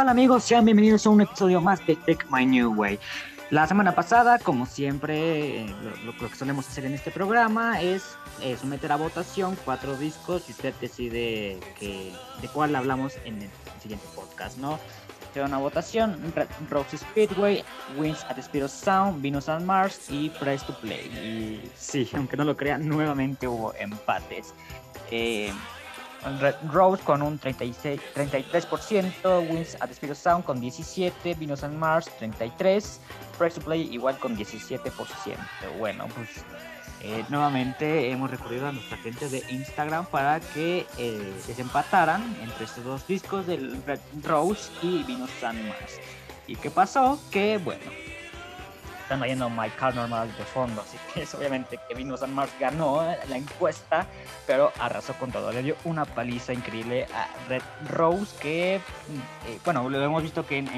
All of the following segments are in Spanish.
¿Qué tal amigos? Sean bienvenidos a un episodio más de Take My New Way. La semana pasada, como siempre, eh, lo, lo que solemos hacer en este programa es eh, someter a votación cuatro discos y usted decide que, de cuál hablamos en el siguiente podcast, ¿no? Será una votación, Rose Speedway, Wins at Speed of Sound, Venus and Mars y Price to Play. Y sí, aunque no lo crean, nuevamente hubo empates. Eh, Rose con un 36, 33%, Wins at the Speed of Sound con 17%, Venus and Mars 33%, Price to Play igual con 17%. Bueno, pues eh, nuevamente hemos recurrido a nuestra gente de Instagram para que eh, desempataran entre estos dos discos del Red Rose y Venus and Mars. ¿Y qué pasó? Que bueno, están oyendo My Car Normal de fondo, así que es obviamente que Venus and Mars ganó la encuesta, pero arrasó con todo. Le dio una paliza increíble a Red Rose, que, eh, bueno, lo hemos visto que en,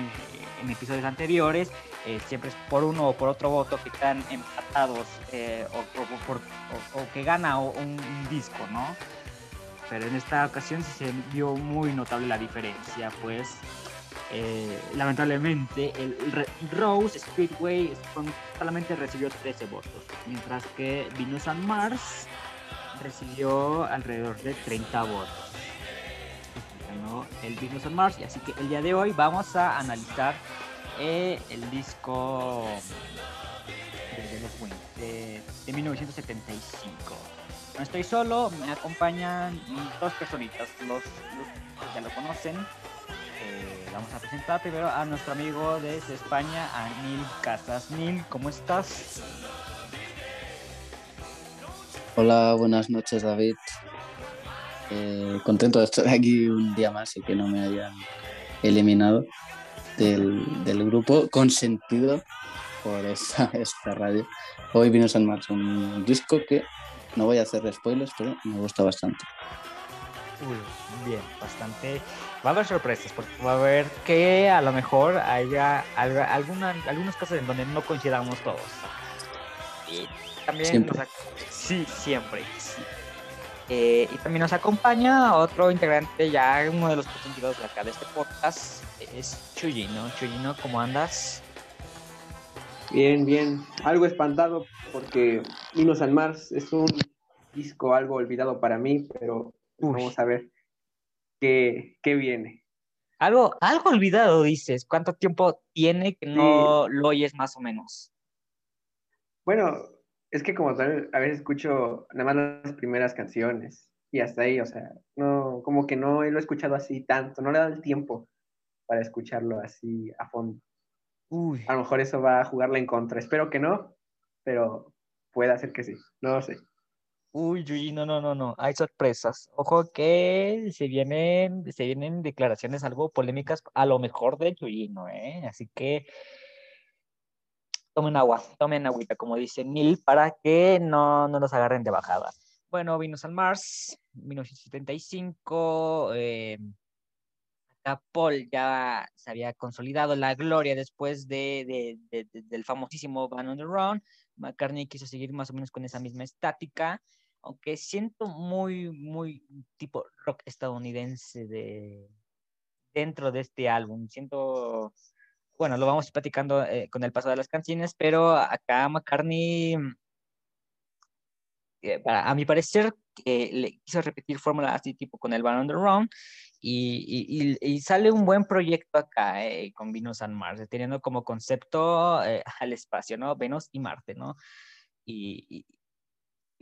episodios anteriores eh, siempre es por uno o por otro voto que están empatados eh, o, que gana un, un, disco, ¿no? Pero en esta ocasión sí se vio muy notable la diferencia, pues eh, lamentablemente el Rose Speedway solamente recibió 13 votos, mientras que Venus and Mars recibió alrededor de 30 votos. Ganó el Venus and Mars, y así que el día de hoy vamos a analizar eh, el disco de, los Wings de, de, 1975. No estoy solo, me acompañan dos personitas, los, los ya lo conocen. Eh, vamos a presentar primero a nuestro amigo desde España, a Neil Casas. Neil, ¿cómo estás? Hola, buenas noches David. Eh, contento de estar aquí un día más y que no me hayan eliminado del, del grupo consentido por esta, esta radio. Hoy vino San Marx, un disco que no voy a hacer spoilers, pero me gusta bastante. Uy, bien, bastante. Va a haber sorpresas, porque va a haber que a lo mejor haya alguna, algunos casos en donde no coincidamos todos. Y también Siempre. Nos, sí, siempre. Sí. Eh, y también nos acompaña otro integrante, ya uno de los consentidos de acá de este podcast, es Chuyino. Chuyino, ¿cómo andas? Bien, bien. Algo espantado porque Vino San Mars es un disco algo olvidado para mí, pero Uy. vamos a ver qué, qué, viene. Algo, algo olvidado, dices. ¿Cuánto tiempo tiene que no sí. lo oyes más o menos? Bueno, es que como tal, a veces escucho nada más las primeras canciones y hasta ahí, o sea, no, como que no lo he escuchado así tanto, no le da el tiempo para escucharlo así a fondo. Uy. A lo mejor eso va a jugarle en contra. Espero que no, pero puede ser que sí. No lo sé. Uy, uy, no, no, no, no. Hay sorpresas. Ojo que se vienen, se vienen declaraciones algo polémicas, a lo mejor de Chuyino, ¿eh? Así que tomen agua, tomen agüita, como dice Neil, para que no, no nos agarren de bajada. Bueno, Venus al Mars, 1975. Eh, Paul ya se había consolidado la gloria después de, de, de, de, del famosísimo Van on the Run. McCartney quiso seguir más o menos con esa misma estática, aunque siento muy, muy tipo rock estadounidense de, dentro de este álbum. Siento, bueno, lo vamos platicando eh, con el paso de las canciones, pero acá McCartney, eh, para, a mi parecer, eh, le quiso repetir fórmula así tipo con el Van on the Run y, y, y, sale un buen proyecto acá eh, con Venus and Mars, teniendo como concepto eh, al espacio, ¿no? Venus y Marte, ¿no? Y,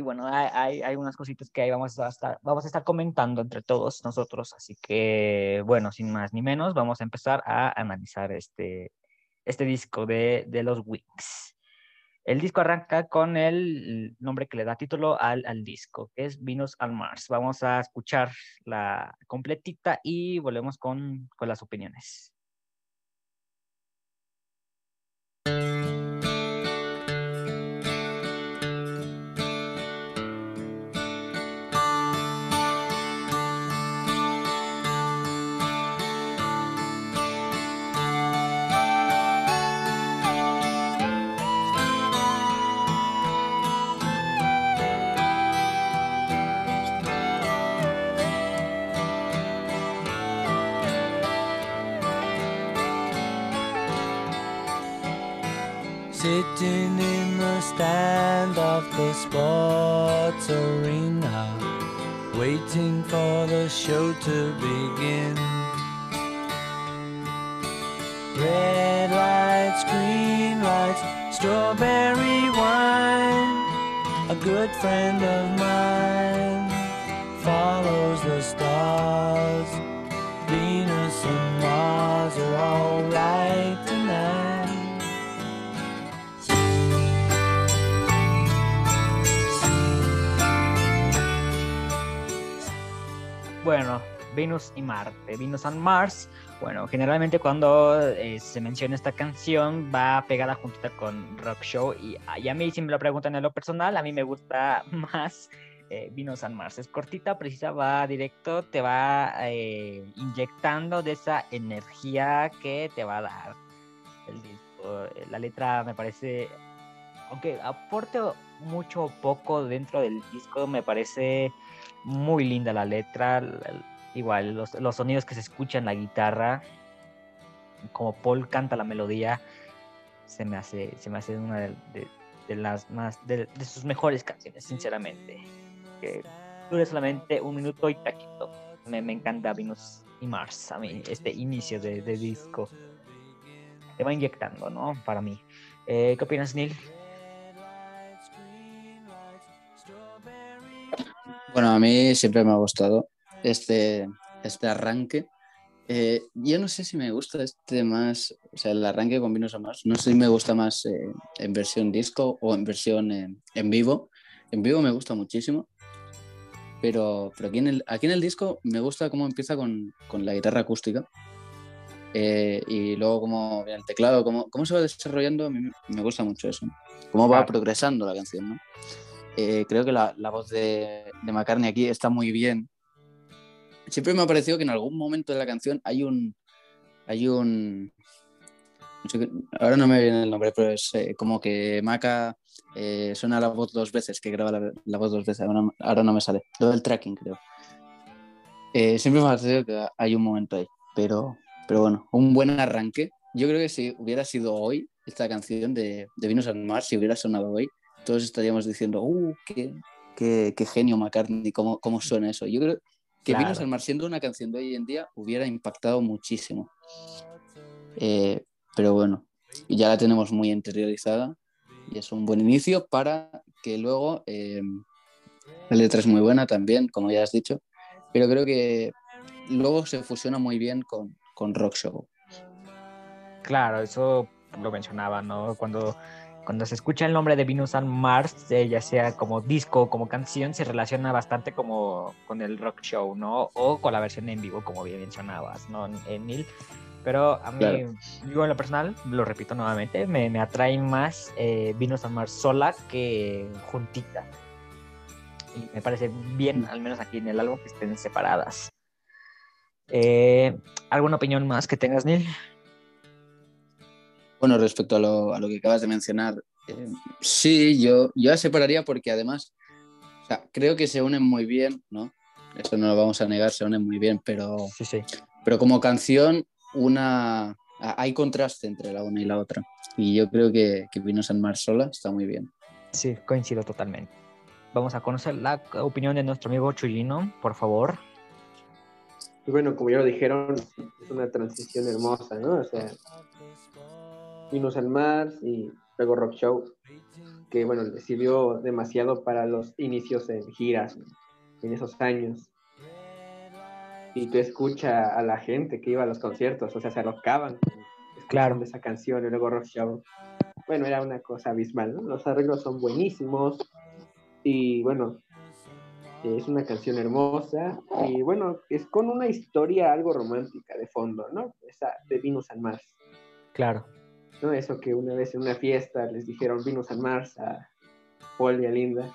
y bueno, hay, hay, unas cositas que ahí vamos a, estar, vamos a estar comentando entre todos nosotros, así que bueno, sin más ni menos, vamos a empezar a analizar este, este disco de, de los Wings. El disco arranca con el nombre que le da título al, al, disco, que es Venus and Mars. Vamos a escuchar la completita y volvemos con, con las opiniones. The sports arena, waiting for the show to begin. Red lights, green lights, strawberry wine. A good friend of mine follows the stars. Venus and Mars are alright Bueno, Venus y Marte, Venus and Mars. Bueno, generalmente cuando eh, se menciona esta canción va pegada juntita con Rock Show y, a mí si me lo preguntan en lo personal, a mí me gusta más eh, Venus and Mars. Es cortita, precisa, va directo, te va eh, inyectando de esa energía que te va a dar el disco. La letra me parece, aunque aporte mucho o poco dentro del disco, me parece muy linda la letra. Igual, los, los sonidos que se escuchan la guitarra, como Paul canta la melodía, se me hace, se me hace una de, de- las más, de, de sus mejores canciones, sinceramente. Que dure solamente un minuto y taquito. Me, me encanta Venus y Mars, a mí, este inicio de, de disco. Te va inyectando, ¿no? Para mí. Eh, ¿Qué opinas, Neil? Bueno, a mí siempre me ha gustado este, este arranque. Eh, yo no sé si me gusta este más, o sea, el arranque con Vinos a más. No sé si me gusta más eh, en versión disco o en versión eh, en vivo. En vivo me gusta muchísimo. Pero, pero aquí, en el, aquí en el disco me gusta cómo empieza con, con la guitarra acústica. Eh, y luego cómo viene el teclado, cómo, cómo se va desarrollando, a mí me gusta mucho eso. Cómo va Claro. progresando la canción, ¿no? Eh, creo que la, la voz de, de McCartney aquí está muy bien. Siempre me ha parecido que en algún momento de la canción hay un. Hay un. ahora no me viene el nombre, pero es eh, como que Maca eh, suena la voz dos veces, que graba la, la voz dos veces. Ahora, ahora no me sale. Lo del tracking, creo. Eh, siempre me ha parecido que hay un momento ahí. Pero, pero bueno, un buen arranque. Yo creo que si hubiera sido hoy esta canción de, de Venus and Mars, si hubiera sonado hoy, todos estaríamos diciendo, ¡uh, qué, qué, qué genio McCartney! ¿Cómo, ¿Cómo suena eso? Yo creo que Claro. Venus and Mars, siendo una canción de hoy en día, hubiera impactado muchísimo. Eh, pero bueno, ya la tenemos muy interiorizada y es un buen inicio para que luego eh, la letra es muy buena también, como ya has dicho, pero creo que luego se fusiona muy bien con, con Rock Show. Claro, eso lo mencionaba, ¿no? Cuando, cuando se escucha el nombre de Venus and Mars, eh, ya sea como disco o como canción, se relaciona bastante como con el rock show, ¿no? O con la versión en vivo, como bien mencionabas, ¿no? En Neil. Pero a mí, Claro. yo en lo personal, lo repito nuevamente, me, me atrae más eh, Venus and Mars sola que juntita. Y me parece bien, al menos aquí en el álbum, que estén separadas. Eh, ¿Alguna opinión más que tengas, Neil? Bueno, respecto a lo, a lo que acabas de mencionar, eh, sí, yo, yo la separaría porque además, o sea, creo que se unen muy bien, ¿no? Eso no lo vamos a negar, se unen muy bien, pero, Sí, sí. pero como canción, una a- hay contraste entre la una y la otra. Y yo creo que, que Venus and Mars sola está muy bien. Sí, coincido totalmente. Vamos a conocer la opinión de nuestro amigo Chuyino, por favor. Y bueno, como ya lo dijeron, es una transición hermosa, ¿no? O sea, Venus al Mars y luego Rock Show, que bueno, le sirvió demasiado para los inicios en giras ¿no? en esos años. Y tú escuchas a la gente que iba a los conciertos, o sea, se alocaban Claro. esa canción y luego Rock Show. Bueno, era una cosa abismal, ¿no? Los arreglos son buenísimos y bueno, es una canción hermosa y bueno, es con una historia algo romántica de fondo, ¿no? Esa de Venus and Mars, Claro. ¿No? Eso que una vez en una fiesta les dijeron Venus and Mars a Paul y a Linda,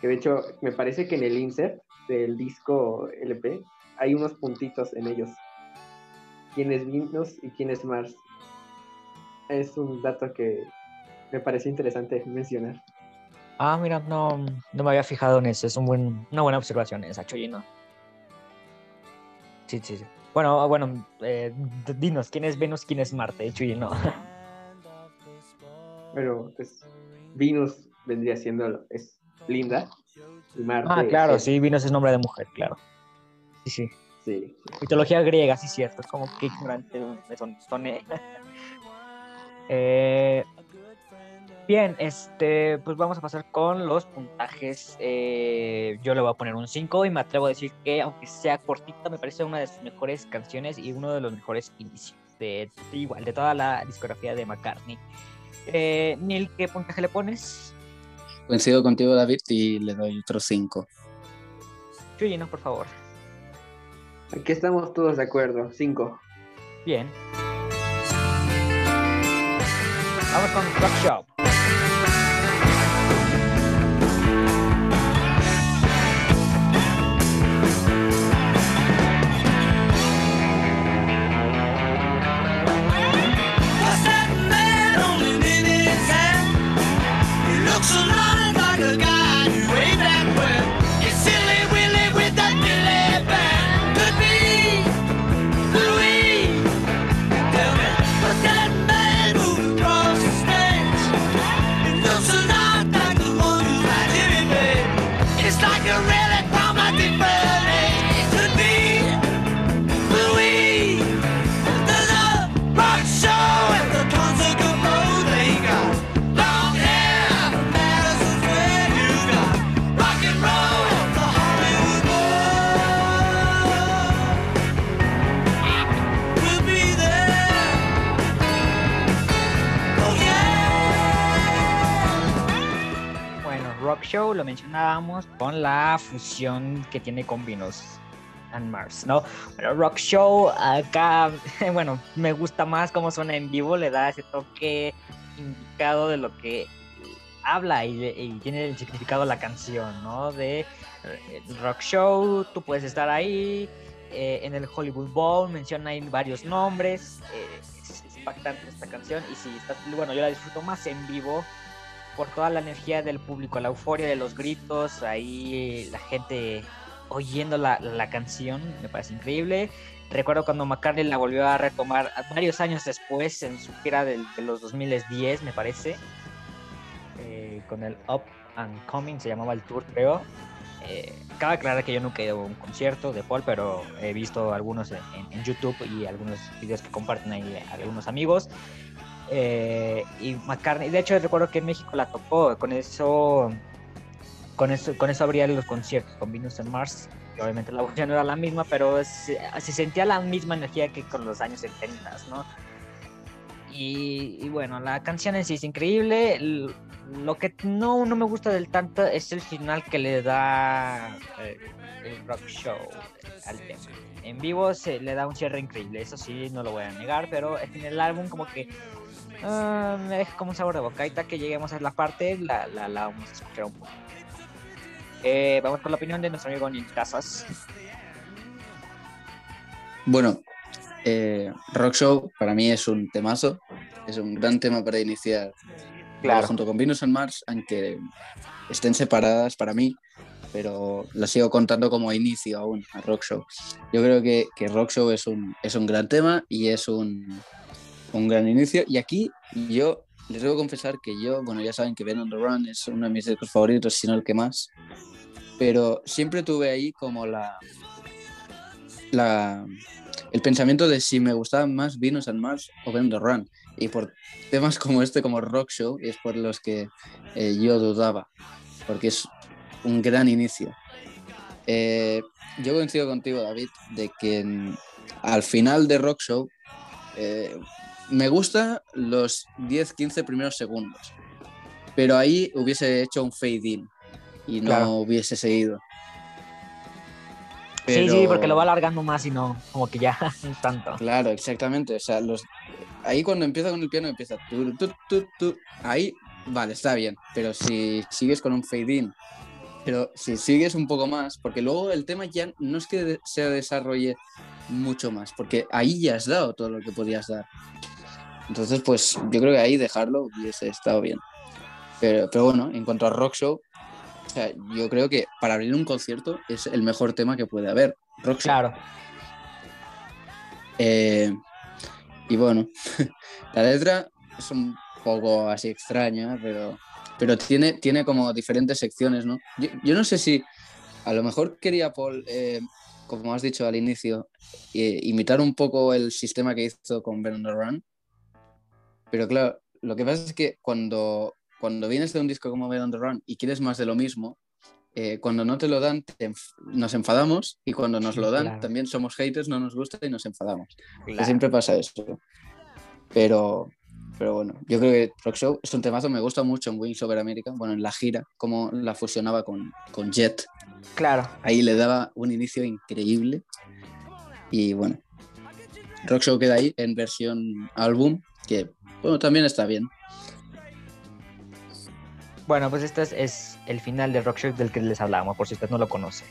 que de hecho me parece que en el insert del disco LP hay unos puntitos en ellos. ¿Quién es Venus y quién es Mars? Es un dato que me parece interesante mencionar. Ah, mira, no, no me había fijado en eso. Es un buen, una buena observación esa, Chuyino. Sí, sí, sí. Bueno, bueno, eh, dinos, ¿quién es Venus, quién es Marte, Chuyino? Pero pues Venus vendría siendo es linda. Y Marte Ah, claro, es- sí, Venus es nombre de mujer, claro. Sí, sí. sí. Mitología griega, sí, cierto. Es como que ignorante me son, soné. Eh, bien, este, pues vamos a pasar con los puntajes. Eh, yo le voy a poner un 5 y me atrevo a decir que, aunque sea cortita, me parece una de sus mejores canciones y uno de los mejores inicios de, igual, de toda la discografía de McCartney. Eh, Neil, ¿qué puntaje le pones? Coincido contigo, David, y le doy otro 5. Chuyino, por favor. Aquí estamos todos de acuerdo. Cinco. Bien. Vamos con Rock Shop. Show lo mencionábamos con la fusión que tiene con Venus and Mars, ¿no? Pero Rock Show acá, bueno, me gusta más cómo suena en vivo, le da ese toque indicado de lo que habla y, tiene el significado de la canción, ¿no? De eh, Rock Show, tú puedes estar ahí, eh, en el Hollywood Bowl menciona ahí varios nombres, eh, es, impactante esta canción y sí, está, bueno, yo la disfruto más en vivo por toda la energía del público, la euforia de los gritos, ahí la gente oyendo la, la canción, me parece increíble. Recuerdo cuando McCartney la volvió a retomar varios años después en su gira del- de, los 2010, me parece, eh, con el Up and Coming, se llamaba el tour, creo. Eh, cabe aclarar que yo nunca he ido a un concierto de Paul, pero he visto algunos en- en YouTube y algunos videos que comparten ahí algunos amigos. Eh, y McCartney, de hecho recuerdo que en México la tocó, con eso, con eso, con eso abría los conciertos con Venus and Mars, que obviamente la voz no era la misma, pero se, se sentía la misma energía que con los años 70, ¿no? Y, y bueno, la canción en sí es increíble. Lo que no, no me gusta del tanto es el final que le da eh, el rock show al tema. En vivo se le da un cierre increíble, eso sí, no lo voy a negar, pero en el álbum como que ah, me deja como un sabor de boca. Ahorita que lleguemos a la parte, la, la, la vamos a escuchar un poco. Eh, vamos con la opinión de nuestro amigo Nick Casas. Bueno, eh, Rock Show para mí es un temazo, es un gran tema para iniciar Claro. junto con Venus and Mars, aunque estén separadas para mí, pero la sigo contando como inicio aún a Rock Show. Yo creo que, que Rock Show es un, es un gran tema y es un, un gran inicio. Y aquí yo les debo confesar que yo, bueno, ya saben que Ben on the Run es uno de mis discos favoritos, si no el que más, pero siempre tuve ahí como la, la el pensamiento de si me gustaban más Venus and Mars o Ben on the Run. Y por temas como este, como Rock Show, es por los que eh, yo dudaba, porque es un gran inicio. Eh, yo coincido contigo, David, de que mm, al final de Rock Show eh, me gusta los 10-15 primeros segundos, pero ahí hubiese hecho un fade in y no Claro. hubiese seguido. Sí, sí, porque lo va alargando más y no, como que ya, tanto. Claro, exactamente. O sea, los... ahí cuando empieza con el piano empieza tu, tu, tu, tu. Ahí, vale, está bien. Pero si sigues con un fade in, pero si sigues un poco más, porque luego el tema ya no es que se desarrolle mucho más, porque ahí ya has dado todo lo que podías dar. Entonces, pues yo creo que ahí dejarlo hubiese estado bien. Pero, pero bueno, en cuanto a Rock Show, o sea, yo creo que para abrir un concierto es el mejor tema que puede haber. Rock Show. Claro. Eh, y bueno, la letra es un poco así extraña, pero, pero tiene, tiene como diferentes secciones, ¿no? Yo, yo no sé si a lo mejor quería Paul, eh, como has dicho al inicio, eh, imitar un poco el sistema que hizo con Ben Run, pero claro, lo que pasa es que cuando, cuando vienes de un disco como Ben on the Run y quieres más de lo mismo, eh, cuando no te lo dan, te enf- nos enfadamos y cuando nos lo dan, Claro. también somos haters, no nos gusta y nos enfadamos. Que siempre pasa eso. Pero, pero bueno, yo creo que Rock Show es un temazo, me gusta mucho en Wings Over America, bueno, en la gira, cómo la fusionaba con, con Jet. Claro. Ahí le daba un inicio increíble. Y bueno, Rock Show queda ahí en versión álbum, que bueno, también está bien. Bueno, pues este es, el final de Rock Show del que les hablábamos, por si usted no lo conoce.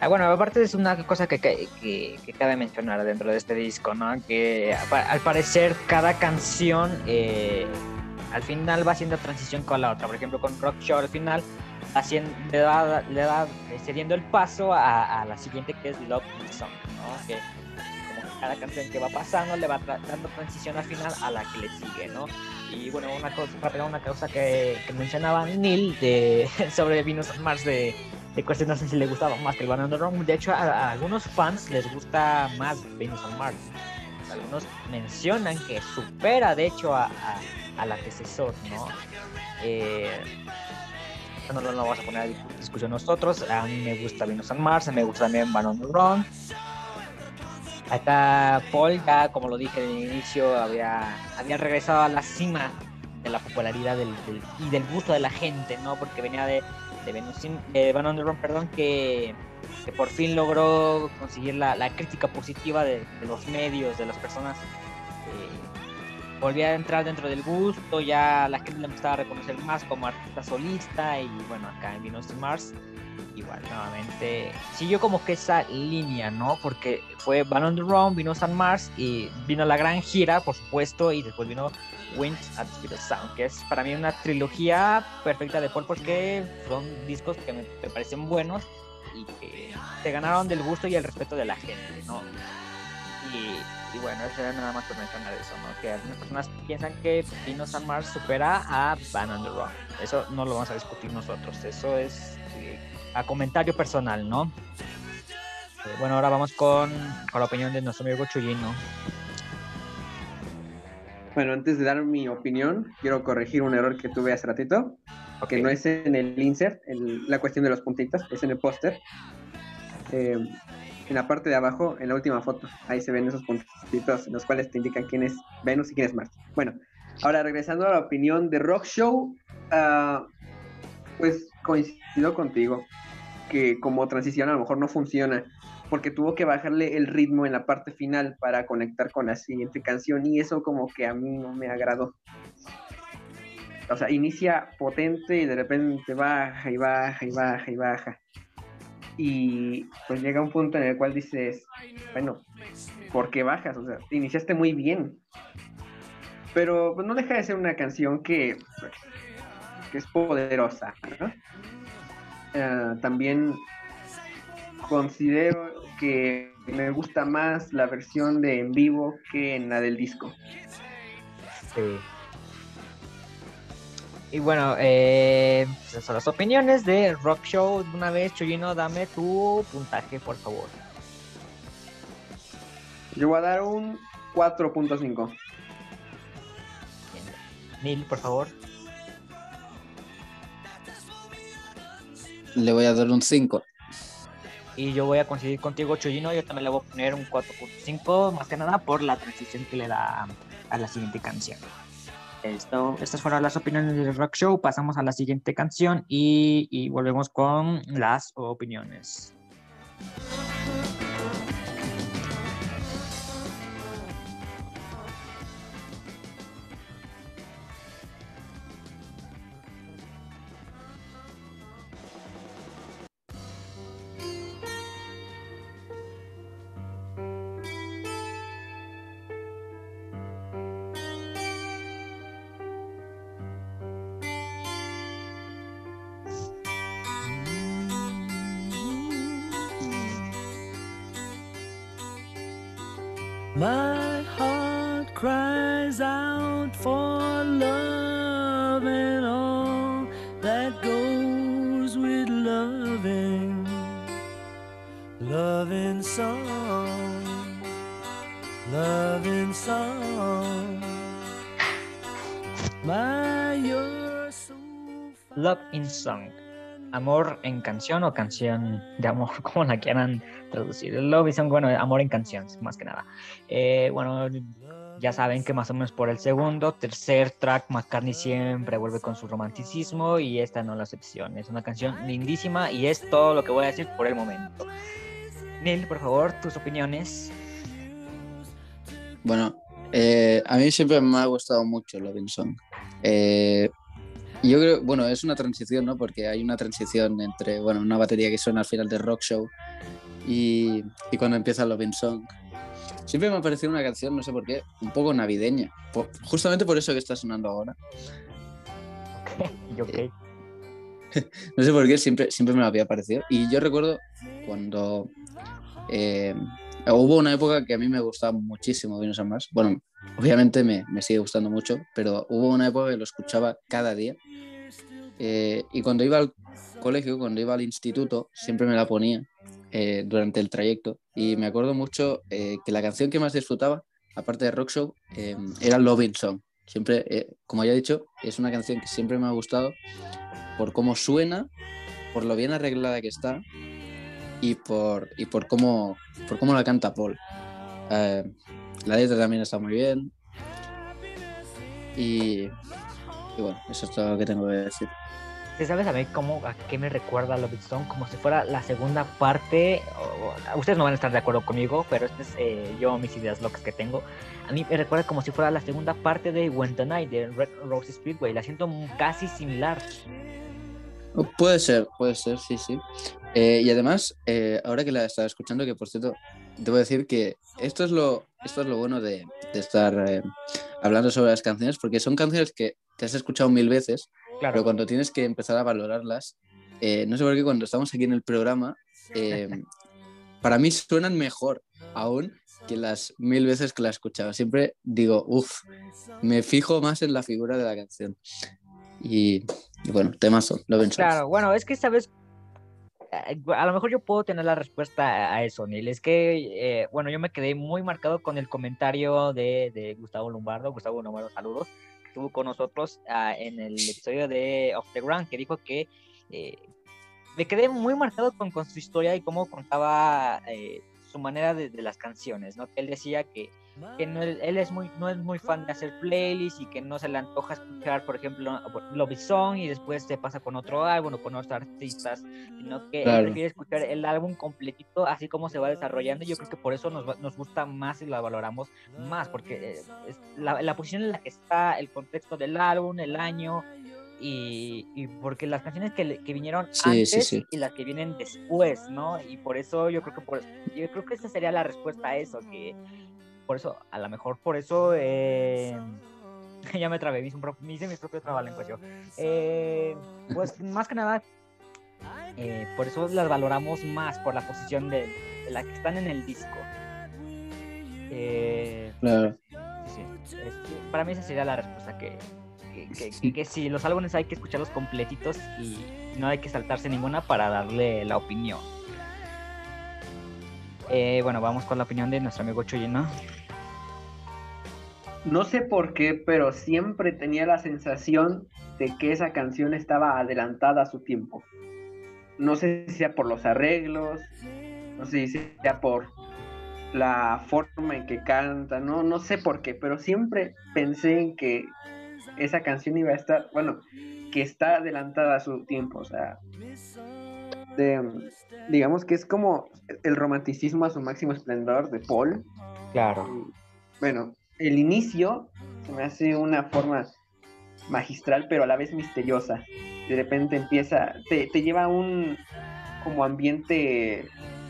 Ah, bueno, aparte es una cosa que, que, que- cabe mencionar dentro de este disco, ¿no? Que al parecer cada canción eh, al final va haciendo transición con la otra. Por ejemplo, con Rock Show al final haciendo, le da, le da eh, cediendo el paso a, a la siguiente que es Love Song, ¿no? Que como cada canción que va pasando le va dando transición al final a la que le sigue, ¿no? Y bueno, una cosa, una cosa que, que mencionaba Neil de, sobre Venus on Mars de, de cuestión no sé si le gustaba más que el Banana Run. De hecho, a, a algunos fans les gusta más Venus on Mars. Algunos mencionan que supera, de hecho, a, a, a la antecesor, ¿no? Eh, no lo vamos a poner a dis- discusión nosotros. A mí me gusta Venus on Mars, me gusta también Banana Run. Acá Paul, ya como lo dije al inicio, había, había regresado a la cima de la popularidad del, y del gusto de la gente, ¿no? Porque venía de, de, Venus de Van on the Run, perdón, que, que por fin logró conseguir la, la crítica positiva de, de los medios, de las personas. eh, volvía a entrar dentro del gusto, ya la gente le empezaba a reconocer más como artista solista y bueno, acá en Venus in Mars igual nuevamente siguió como que esa línea, ¿no? Porque fue Van on the Run, vino San Mars y vino la gran gira, por supuesto, y después vino Winds at the Speed of Sound, que es para mí una trilogía perfecta de Paul porque son discos que me, me parecen buenos y que se ganaron del gusto y el respeto de la gente, ¿no? Y, bueno, eso era nada más por mencionar eso, ¿no? Que algunas personas piensan que Vino San Mars supera a Van on the Run. Eso no lo vamos a discutir nosotros, eso es eh, a comentario personal, ¿no? Eh, bueno, ahora vamos con, con la opinión de nuestro amigo Chuyino. Bueno, antes de dar mi opinión, quiero corregir un error que tuve hace ratito, Ok. que no es en el insert, en la cuestión de los puntitos, es en el póster. Eh, en la parte de abajo, en la última foto, ahí se ven esos puntitos, los cuales te indican quién es Venus y quién es Mars. Bueno, ahora regresando a la opinión de Rock Show, ah, pues coincido contigo, que como transición a lo mejor no funciona, porque tuvo que bajarle el ritmo en la parte final para conectar con la siguiente canción y eso como que a mí no me agradó. O sea, inicia potente y de repente baja y baja y baja y baja. Y pues llega un punto en el cual dices, bueno, ¿por qué bajas? O sea, iniciaste muy bien. Pero pues, no deja de ser una canción que, que es poderosa. ¿no? Ah, también considero que me gusta más la versión de en vivo que en la del disco. Sí. Y bueno, eh, esas son las opiniones de Rock Show. Una vez, Chuyino, dame tu puntaje, por favor. Yo voy a dar un 4.5. Neil, por favor. Le voy a dar un 5. Y yo voy a coincidir contigo, Chuyino. Yo también le voy a poner un 4.5, más que nada por la transición que le da a la siguiente canción. Esto, estas fueron las opiniones del Rock Show. Pasamos a la siguiente canción y, y volvemos con las opiniones. En canción o canción de amor, como la quieran traducir. Love Song, bueno, amor en canción, más que nada. Eh, bueno, ya saben que más o menos por el segundo, tercer track, McCartney siempre vuelve con su romanticismo y esta no es la excepción. Es una canción lindísima y es todo lo que voy a decir por el momento. Neil, por favor, tus opiniones. Bueno, eh, a mí siempre me ha gustado mucho Loving Song. Eh, yo creo, bueno, es una transición, ¿no? Porque hay una transición entre, bueno, una batería que suena al final del rock show y, y cuando empieza Loving Song. Siempre me ha parecido una canción, no sé por qué, un poco navideña. Justamente por eso que está sonando ahora. Y ok. No sé por qué, siempre, siempre me lo había parecido. Y yo recuerdo cuando eh, hubo una época que a mí me gustaba muchísimo Venus and Mars. Bueno, obviamente me, me sigue gustando mucho, pero hubo una época que lo escuchaba cada día. Eh, y cuando iba al colegio, cuando iba al instituto, siempre me la ponía eh, durante el trayecto. Y me acuerdo mucho eh, que la canción que más disfrutaba, aparte de Rock Show, eh, era Loving Song. Siempre, eh, como ya he dicho, es una canción que siempre me ha gustado por cómo suena, por lo bien arreglada que está y por, y por, cómo, por cómo la canta Paul. Eh, la letra también está muy bien. Y, y bueno, eso es todo lo que tengo que decir. ¿Te sabes a mí cómo, a qué me recuerda Love Song? Como si fuera la segunda parte. o- ustedes no van a estar de acuerdo conmigo, pero este es eh, yo, mis ideas locas que tengo. A mí me recuerda como si fuera la segunda parte de When the Night de Red Rose Speedway. La siento casi similar. Oh, Puede ser, puede ser, sí, sí. Eh, y además, eh, ahora que la estaba escuchando, que por cierto, debo decir que esto es lo, esto es lo bueno de, de estar eh, hablando sobre las canciones, porque son canciones que te has escuchado mil veces, Claro. pero cuando tienes que empezar a valorarlas, eh, no sé por qué cuando estamos aquí en el programa, eh, para mí suenan mejor aún que las mil veces que la he escuchado. Siempre digo, uff, me fijo más en la figura de la canción. Y, y bueno, temazo, lo ven Claro, bueno, es que sabes, eh, a lo mejor yo puedo tener la respuesta a eso, Neil. Es que, eh, bueno, yo me quedé muy marcado con el comentario de, de Gustavo Lombardo. Gustavo Lombardo, saludos, que estuvo con nosotros ah, en el episodio de Off the Ground, que dijo que eh, me quedé muy marcado con, con su historia y cómo contaba eh, su manera de, de las canciones, ¿no? Que él decía que que no, él es muy, no es muy fan de hacer playlists y que no se le antoja escuchar, por ejemplo, Love Song y después se pasa con otro álbum o con otros artistas, sino que Claro. él prefiere escuchar el álbum completito así como se va desarrollando y yo creo que por eso nos, va- nos gusta más y la valoramos más, porque eh, es la, la posición en la que está, el contexto del álbum, el año y, y porque las canciones que, que vinieron Sí, antes sí, sí. y las que vienen después, ¿no? Y por eso yo creo que por, yo creo que esa sería la respuesta a eso, que por eso, a lo mejor por eso, eh, ya me trabé, hice, un hice mis propios trabalenguas yo. Eh, pues más que nada, eh, por eso las valoramos más por la posición de, de la que están en el disco. Eh, Claro. sí, es- para mí esa sería la respuesta que, que, que, que- que sí, los álbumes hay que escucharlos completitos y no hay que saltarse ninguna para darle la opinión. Eh, bueno, vamos con la opinión de nuestro amigo Chuyino. No sé por qué, pero siempre tenía la sensación de que esa canción estaba adelantada a su tiempo. No sé si sea por los arreglos, no sé si sea por la forma en que canta, no, no sé por qué, pero siempre pensé en que esa canción iba a estar, bueno, que está adelantada a su tiempo, o sea, de- digamos que es como el romanticismo a su máximo esplendor de Paul, Claro. bueno, el inicio se me hace una forma magistral, pero a la vez misteriosa. De repente empieza, te, te lleva a un como ambiente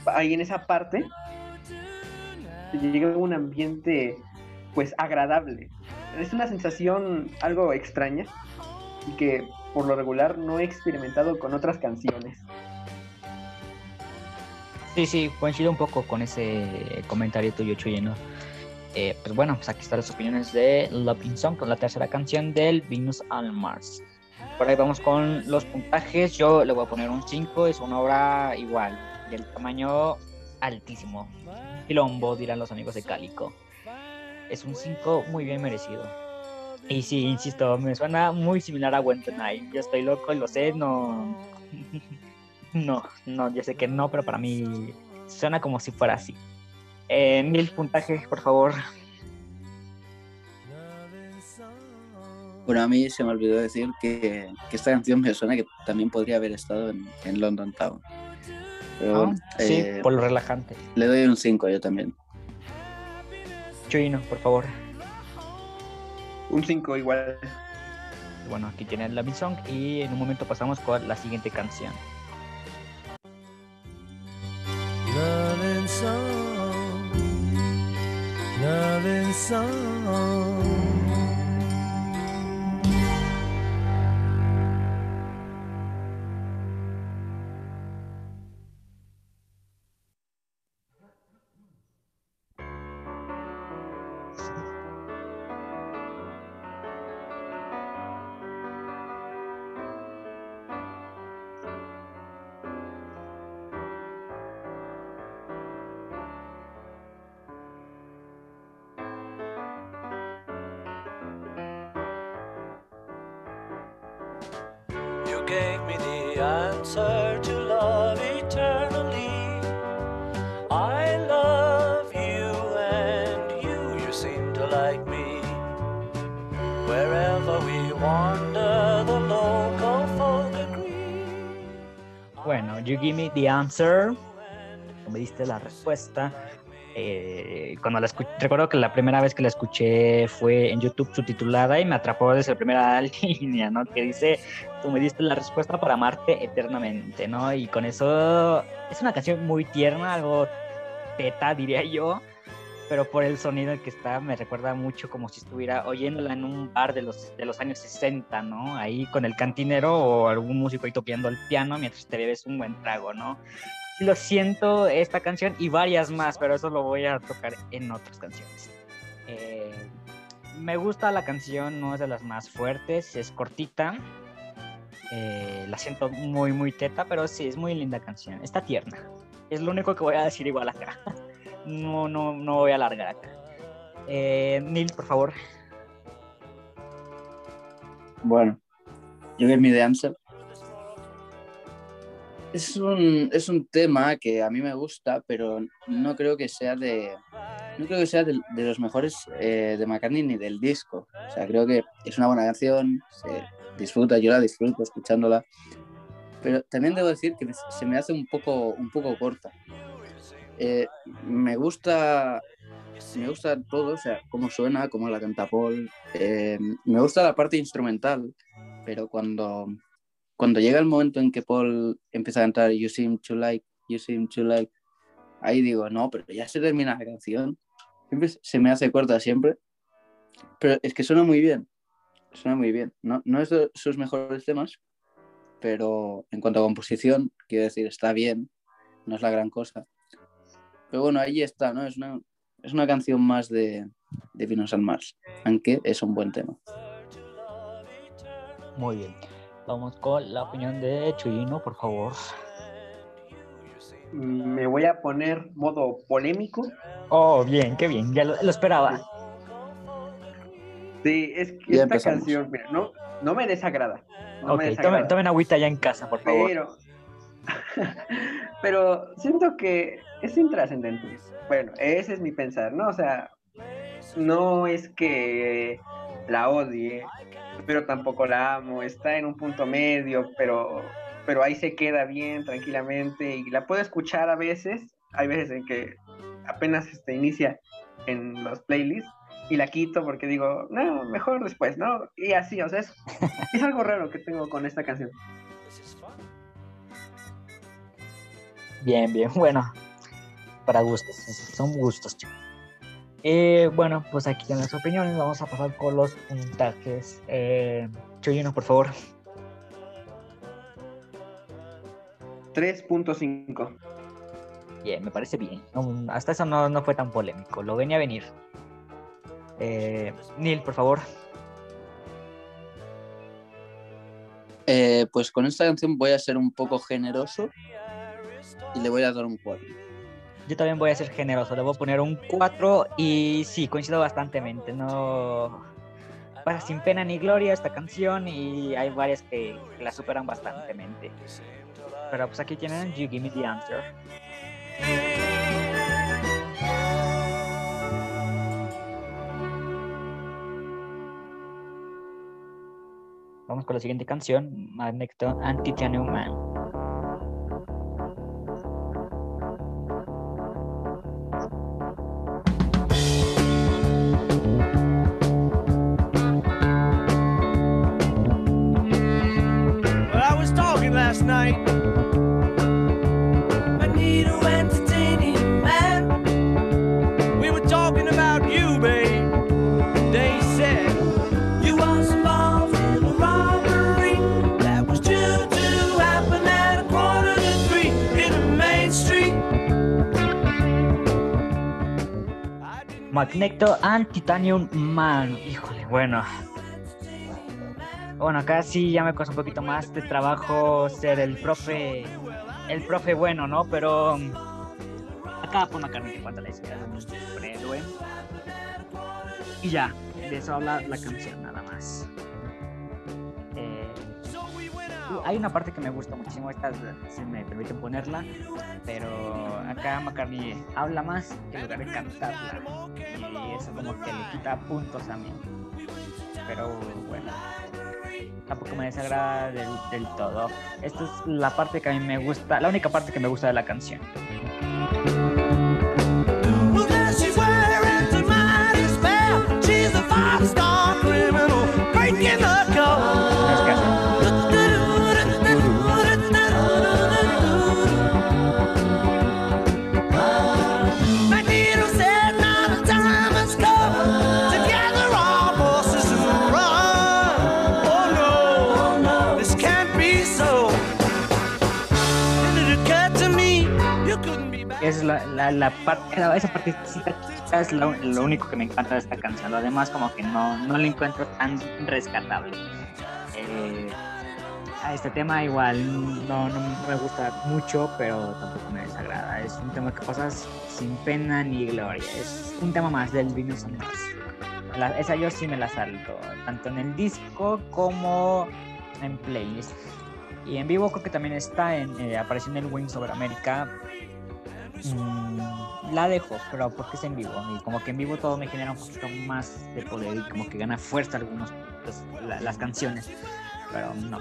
ahí en esa parte. Te llega a un ambiente pues agradable. Es una sensación algo extraña y que por lo regular no he experimentado con otras canciones. Sí, sí, coincido un poco con ese comentario tuyo, Chuyino. Eh, pues bueno, pues aquí están las opiniones de Loving Song, con la tercera canción del Venus on Mars. Por ahí vamos con los puntajes. Yo le voy a poner un 5, es una obra igual, del tamaño altísimo. Quilombo, dirán los amigos de Cálico. Es un 5 muy bien merecido. Y sí, insisto, me suena muy similar a Went Night. Yo estoy loco y lo sé, no. No, no, yo sé que no, pero para mí suena como si fuera así. Eh, mil puntajes, por favor. Bueno, a mí se me olvidó decir que, que esta canción me suena que también podría haber estado en, en London Town. Pero ¿no? Sí, eh, por lo relajante. le doy un 5 yo también. Chuino, por favor. Un 5 igual. Bueno, aquí tienen la Song y en un momento pasamos con la siguiente canción. Loving song. The Answer. Me diste la respuesta. Eh, cuando la escuché, recuerdo que la primera vez que la escuché fue en YouTube subtitulada y me atrapó desde la primera línea, ¿no? Que dice, tú me diste la respuesta para amarte eternamente, ¿no? Y con eso es una canción muy tierna, algo teta, diría yo, pero por el sonido en que está me recuerda mucho como si estuviera oyéndola en un bar de los, de los años 60, ¿no? Ahí con el cantinero o algún músico ahí tocando el piano mientras te bebes un buen trago, ¿no? Lo siento, esta canción y varias más, pero eso lo voy a tocar en otras canciones. Eh, me gusta la canción, no es de las más fuertes, es cortita. Eh, la siento muy, muy teta, pero sí, es muy linda canción. Está tierna. Es lo único que voy a decir igual acá. No, no, no voy a alargar acá. Eh, Neil, por favor. Bueno, yo Give Me the Answer. Es un, es un tema que a mí me gusta, pero no creo que sea de. No creo que sea de, de los mejores eh, de McCartney ni del disco. O sea, creo que es una buena canción, se disfruta, yo la disfruto escuchándola. Pero también debo decir que se me hace un poco, un poco corta. Eh, me gusta me gusta todo, o sea, cómo suena, cómo la canta Paul. Eh, me gusta la parte instrumental, pero cuando, cuando llega el momento en que Paul empieza a cantar You seem to like, you seem to like, ahí digo, no, pero ya se termina la canción. Siempre se me hace corta siempre, pero es que suena muy bien, suena muy bien. No, no es de sus mejores temas, pero en cuanto a composición, quiero decir, está bien, no es la gran cosa. Pero bueno, ahí está, ¿no? Es una, es una canción más de, de Venus and Mars, aunque es un buen tema. Muy bien. Vamos con la opinión de Chuyino, por favor. Me voy a poner modo polémico. Oh, bien, qué bien. Ya lo, lo esperaba. Sí, es que Ya esta empezamos. canción, mira, no, no me desagrada. No ok, me tomen, tomen agüita ya en casa, por favor. Pero, pero siento que es intrascendente. Bueno, ese es mi pensar, ¿no? O sea, no es que la odie, pero tampoco la amo. Está en un punto medio, pero, pero ahí se queda bien, tranquilamente. Y la puedo escuchar a veces. Hay veces en que apenas este, inicia en los playlists y la quito porque digo, no, mejor después, ¿no? Y así, o sea, es, es algo raro que tengo con esta canción. Bien, bien. Bueno, para gustos. Son gustos, chicos. Eh, bueno, pues aquí en las opiniones vamos a pasar con los puntajes. Eh, Chuyino, por favor. 3.5. Bien, me parece bien. No, hasta eso no, no fue tan polémico. Lo venía a venir. Eh, Neil, por favor. Eh, pues con esta canción voy a ser un poco generoso y le voy a dar un 4. Yo también voy a ser generoso, le voy a poner un 4 y sí, coincido bastantemente. No sin pena ni gloria esta canción y hay varias que, la superan bastantemente. Pero pues aquí tienen You Give Me the Answer. Vamos con la siguiente canción, Magneto Anti-New Man. Magneto and Titanium Man. Híjole, bueno. Bueno, acá sí ya me cuesta un poquito más de trabajo ser el profe, el profe bueno, ¿no? Pero mm, acá Paul McCartney te cuenta la historia de. Y ya, de eso habla la canción nada más. Hay una parte que me gusta muchísimo, esta si me permiten ponerla, pero acá McCartney habla más en lugar de cantarla. Y eso como que le quita puntos a mí. Pero bueno, tampoco me desagrada del todo. Esta es la parte que a mí me gusta, la única parte que me gusta de la canción. La, la, la parte, esa partecita es lo, lo único que me encanta de esta canción. Lo demás como que no, no lo encuentro tan rescatable. Eh, a este tema igual no, no me gusta mucho, pero tampoco me desagrada. Es un tema que pasas sin pena ni gloria. Es un tema más del Venus Mars. La- esa yo sí me la salto, tanto en el disco como en playlist. Y en vivo creo que también está en eh, apareció en el Wings Over America. Mm, la dejo, pero porque es en vivo. Y como que en vivo todo me genera un poquito más de poder y como que gana fuerza algunos pues, la- las canciones. Pero no.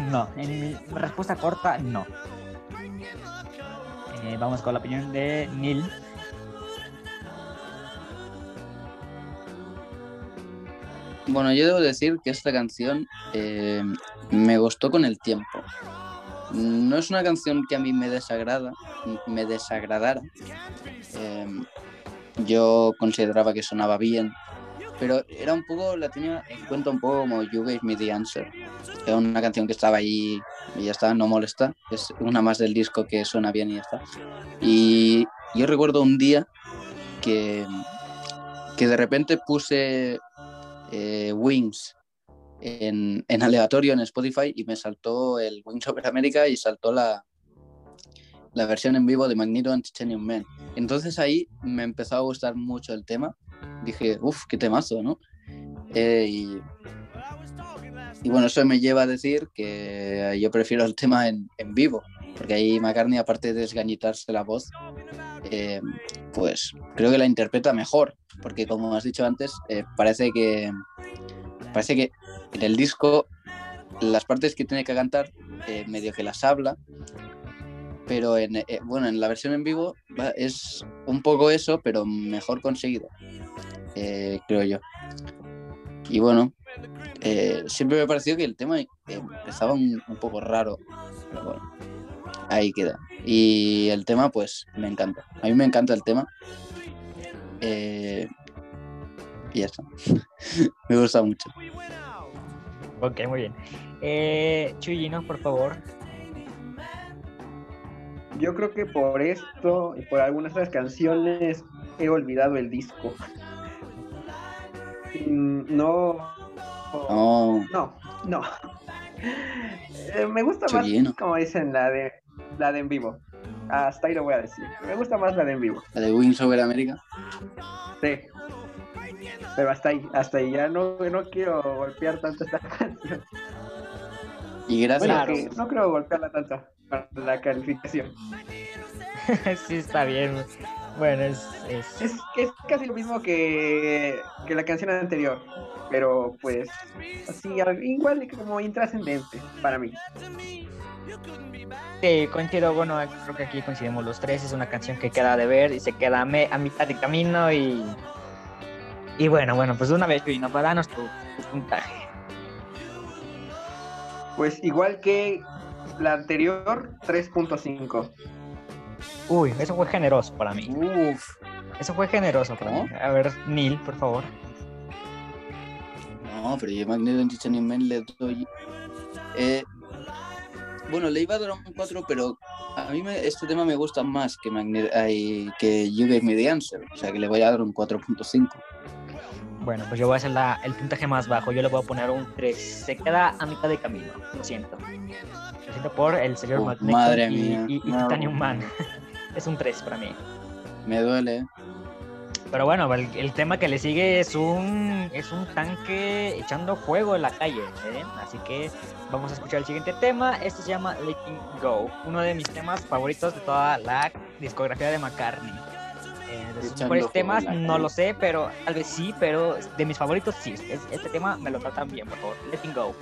no. En respuesta corta, no. Eh, vamos con la opinión de Neil. Bueno, yo debo decir que esta canción eh, me gustó con el tiempo. No es una canción que a mí me desagrada, me desagradara. Eh, yo consideraba que sonaba bien, pero era un poco, la tenía en cuenta un poco como You Gave Me the Answer. Era una canción que estaba ahí y ya está, no molesta. Es una más del disco que suena bien y ya está. Y yo recuerdo un día que, que de repente puse eh, Wings en, en aleatorio en Spotify y me saltó el Wings Over America y saltó la, la versión en vivo de Magneto and Titanium Man. Entonces ahí me empezó a gustar mucho el tema. Dije, uff, qué temazo, ¿no? Eh, y, y bueno, eso me lleva a decir que yo prefiero el tema en, en vivo, porque ahí McCartney, aparte de desgañitarse la voz, eh, pues creo que la interpreta mejor, porque como has dicho antes, eh, parece que parece que en el disco las partes que tiene que cantar eh, medio que las habla, pero en, eh, bueno, en la versión en vivo es un poco eso, pero mejor conseguido, eh, creo yo. Y bueno, siempre me ha parecido que el tema empezaba un, un poco raro, pero bueno, ahí queda. Y el tema, pues, me encanta. A mí me encanta el tema. Me gusta mucho. Ok, muy bien. Eh, Chuyino, por favor. Yo creo que por esto y por algunas otras canciones he olvidado el disco. Mm, No. No, No, no. Eh, me gusta más, como dicen, la de la de en vivo. Hasta ahí lo voy a decir. Me gusta más la de en vivo. la de Wings Over America. Sí. Pero hasta ahí, hasta ahí. Ya no, no quiero golpear tanto esta canción. Y gracias. Bueno, no creo golpearla tanto para la calificación. sí, está bien. Bueno, es. es- Es, es casi lo mismo que, que la canción anterior. Pero pues, así, al- igual como intrascendente para mí. Sí, coincido, bueno, creo que aquí coincidimos los tres, es una canción que queda de ver y se queda a, me- a mitad de camino y... Y bueno, bueno, pues de una vez, Pino, para darnos tu, tu puntaje. Pues igual que la anterior, 3.5. Uy, eso fue generoso para mí. Uf. Eso fue generoso para ¿Cómo? mí. A ver, Neil, por favor. No, pero yo Magneto en Chichen Men le doy. eh, bueno, le iba a dar un 4, pero a mí me- este tema me gusta más que, Magnet, ay, que You Gave Me the Answer. O sea que le voy a dar un 4.5. Bueno, pues yo voy a hacer la- el puntaje más bajo, yo le voy a poner un 3. Se queda a mitad de camino, lo siento. Lo siento por el señor Magneto madre y, mía, y- y no. Titanium Man. es un 3 para mí. Me duele. Pero bueno, el, el tema que le sigue es un es un tanque echando fuego en la calle, ¿eh? Así que vamos a escuchar el siguiente tema. Este se llama Letting Go, uno de mis temas favoritos de toda la discografía de McCartney. Fuego temas no lo sé, pero tal vez sí, pero de mis favoritos sí. Es- este tema me lo tratan bien, por favor. Letting Go.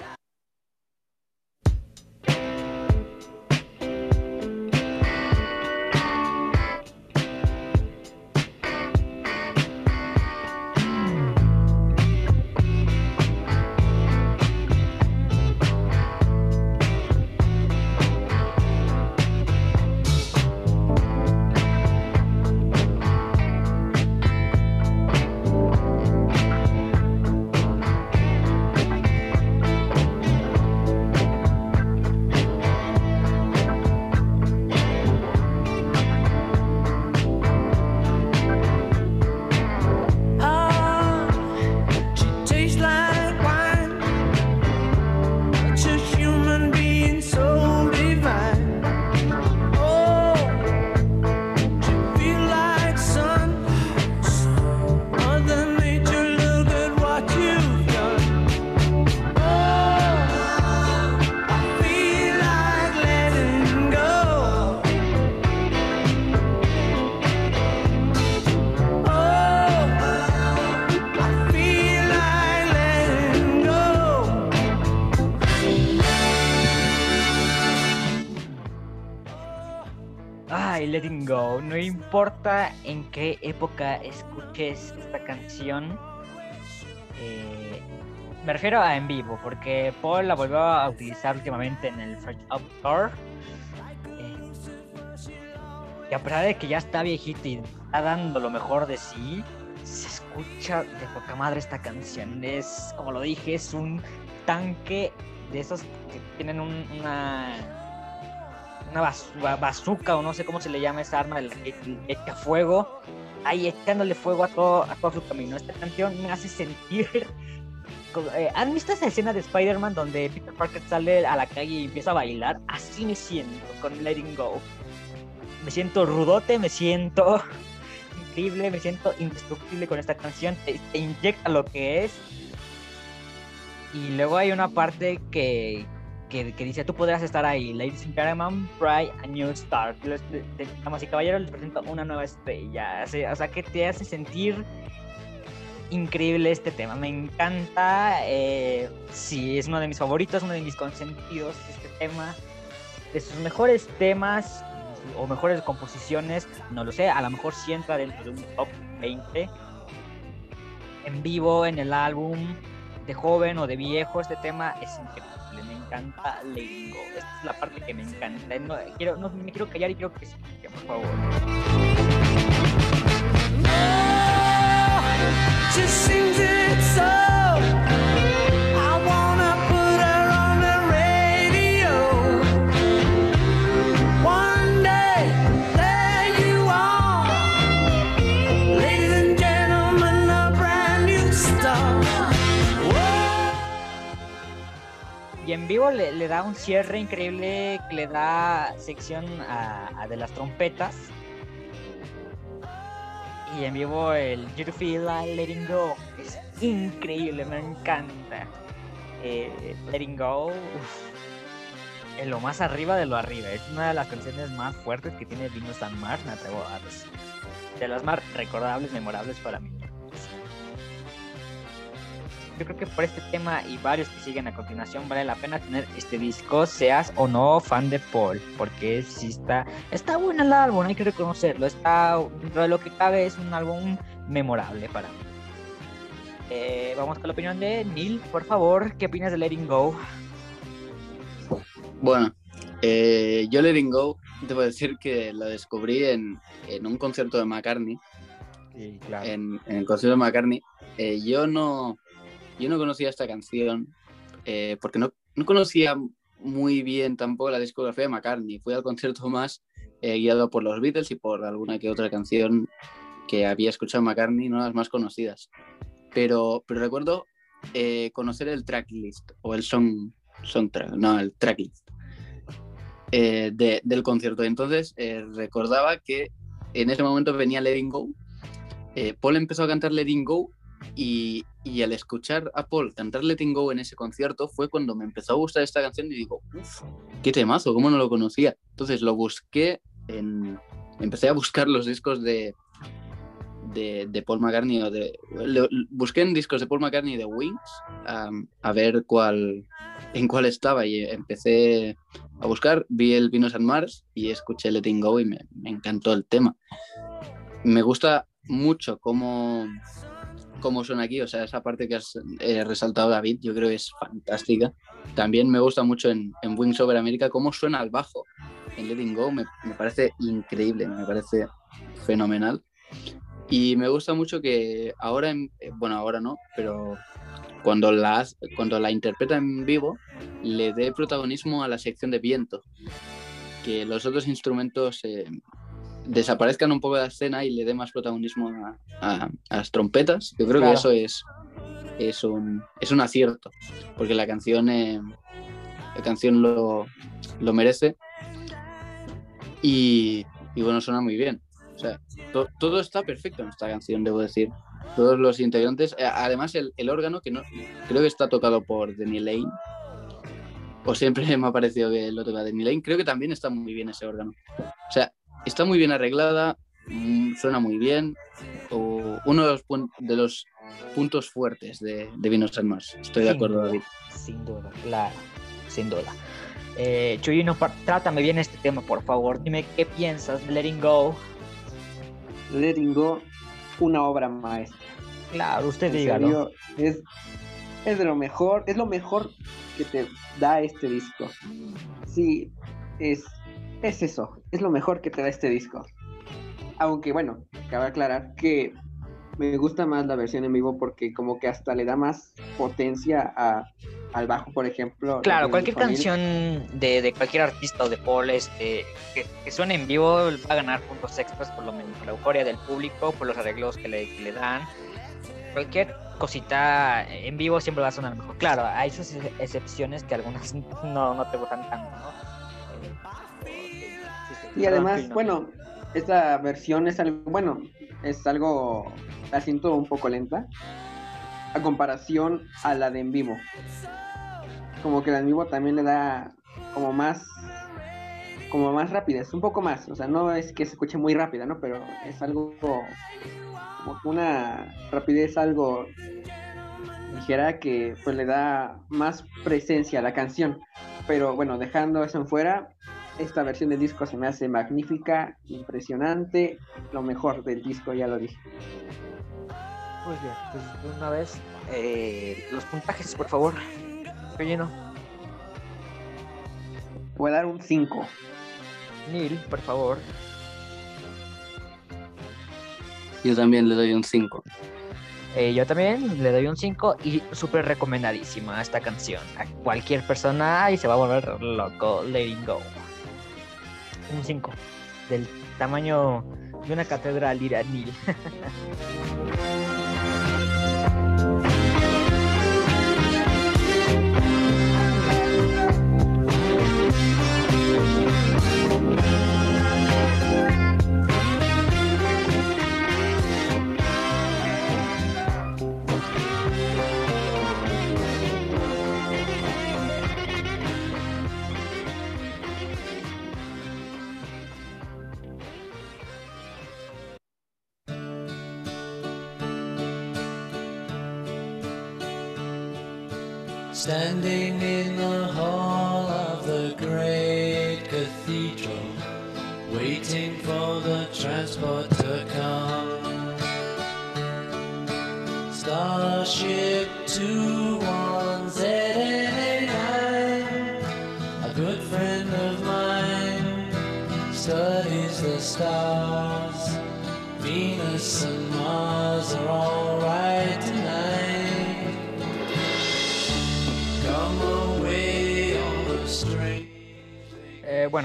Letting Go. No importa en qué época escuches esta canción. eh, me refiero a en vivo, porque Paul la volvió a utilizar últimamente en el Fresh Up Tour. eh, y a pesar de que ya está viejito y está dando lo mejor de sí, se escucha de poca madre esta canción. Es, como lo dije, es un tanque de esos que tienen un- una una baz- ba- bazooka o no sé cómo se le llama esa arma de que echa fuego, ahí echándole fuego a todo, a todo su camino. Esta canción me hace sentir... eh, ¿Han visto esa escena de Spider-Man donde Peter Parker sale a la calle y empieza a bailar? Así me siento con Letting Go. Me siento rudote, me siento increíble, me siento indestructible con esta canción. Te inyecta lo que es. Y luego hay una parte que, que, que dice, tú podrás estar ahí, ladies and gentlemen, try a new te- Damas y caballeros, les presento una nueva estrella. O sea, que te hace sentir increíble este tema. Me encanta. Eh, sí, es uno de mis favoritos, uno de mis consentidos, este tema. De sus mejores temas o mejores composiciones, no lo sé, a lo mejor sí entra dentro de un top 20. En vivo, en el álbum, de joven o de viejo, este tema es increíble. Encanta Letting Go. Esta es la parte que me encanta. No, quiero, no me quiero callar y quiero que escuchen, por favor. En vivo le, da un cierre increíble que le da sección a, de las trompetas. Y en vivo el You Feel Like Letting Go es increíble, me encanta. Eh, letting Go, en lo más arriba de lo arriba. Es una de las canciones más fuertes que tiene Dino San Mar, me atrevo a decir. De las más recordables, memorables para mí. Yo creo que por este tema y varios que siguen a continuación vale la pena tener este disco, seas o no fan de Paul, porque sí está, está bueno el álbum, hay que reconocerlo, está dentro de lo que cabe es un álbum memorable para mí. Eh, vamos con la opinión de Neil, por favor, ¿qué opinas de Letting Go? Bueno, eh, yo Letting Go, debo decir que la descubrí en, en un concierto de McCartney, Sí, claro. en, en el concierto de McCartney. Eh, yo no yo no conocía esta canción eh, porque no, no conocía muy bien tampoco la discografía de McCartney. Fui al concierto más eh, guiado por los Beatles y por alguna que otra canción que había escuchado McCartney, no las más conocidas. Pero, pero recuerdo eh, conocer el tracklist o el song, songtrack, no, el tracklist eh, de- del concierto. Entonces eh, recordaba que en ese momento venía Letting Go. Eh, Paul empezó a cantar Letting Go y, y al escuchar a Paul cantar Letting Go en ese concierto fue cuando me empezó a gustar esta canción y digo, uff, qué temazo, cómo no lo conocía. Entonces lo busqué en... Empecé a buscar los discos de, de, de Paul McCartney o de... busqué en discos de Paul McCartney y de Wings am, a ver cuál, en cuál estaba y empecé a buscar, vi el Venus and Mars y escuché Letting Go y me, me encantó el tema. Me gusta mucho cómo, cómo suena aquí, o sea, esa parte que has eh, resaltado David, yo creo que es fantástica. También me gusta mucho en, en Wings Over America cómo suena al bajo. En Letting Go me, me parece increíble, me parece fenomenal. Y me gusta mucho que ahora, en- eh, bueno, ahora no, pero cuando la, cuando la interpreta en vivo, le dé protagonismo a la sección de viento. Que los otros instrumentos eh, desaparezcan un poco de la escena y le dé más protagonismo a, a- a las trompetas. Yo creo Claro. que eso es, es, un, es un acierto, porque la canción, eh, la canción lo, lo merece. Y, y bueno, suena muy bien. O sea, to- todo está perfecto en esta canción, debo decir. Todos los integrantes, eh, además el, el órgano que no creo que está tocado por Denny Lane. O siempre me ha parecido que lo toca Denny Lane. Creo que también está muy bien ese órgano. O sea, está muy bien arreglada, mm, suena muy bien. O uno de los, de los puntos fuertes de, de Vinos and Mars. Estoy de acuerdo, duda, David. Sin duda, claro, sin duda. Eh, Chuyino, trátame bien este tema, por favor. Dime qué piensas de Letting Go. Letting Go, una obra maestra. Claro, usted En dígalo. serio, es, es de lo mejor, es lo mejor que te da este disco. Sí, es, es eso, es lo mejor que te da este disco. Aunque bueno, cabe aclarar que me gusta más la versión en vivo porque como que hasta le da más potencia a, al bajo, por ejemplo. Claro, cualquier canción de, de cualquier artista o de Paul este, que, que suene en vivo va a ganar puntos extras por lo menos por la euforia del público, por los arreglos que le, que le dan. Cualquier cosita en vivo siempre va a sonar mejor. Claro, hay sus ex- excepciones que algunas no, no te gustan tanto, ¿no? Y perdón, además, bueno, esta versión es algo, bueno, es algo, la siento un poco lenta a comparación a la de en vivo. Como que la en vivo también le da como más, como más rapidez, un poco más. O sea, no es que se escuche muy rápida, ¿no? Pero es algo como una rapidez algo ligera que pues le da más presencia a la canción. Pero bueno, dejando eso en fuera, esta versión del disco se me hace magnífica, impresionante, lo mejor del disco, ya lo dije. Muy bien, pues de una vez, eh, los puntajes, por favor. Chuyino. Voy a dar un 5. Neil, por favor. Yo también le doy un 5. Eh, yo también le doy un 5 y súper recomendadísima esta canción. A cualquier persona y se va a volver loco. Letting Go. Un 5. Del tamaño de una catedral iraní.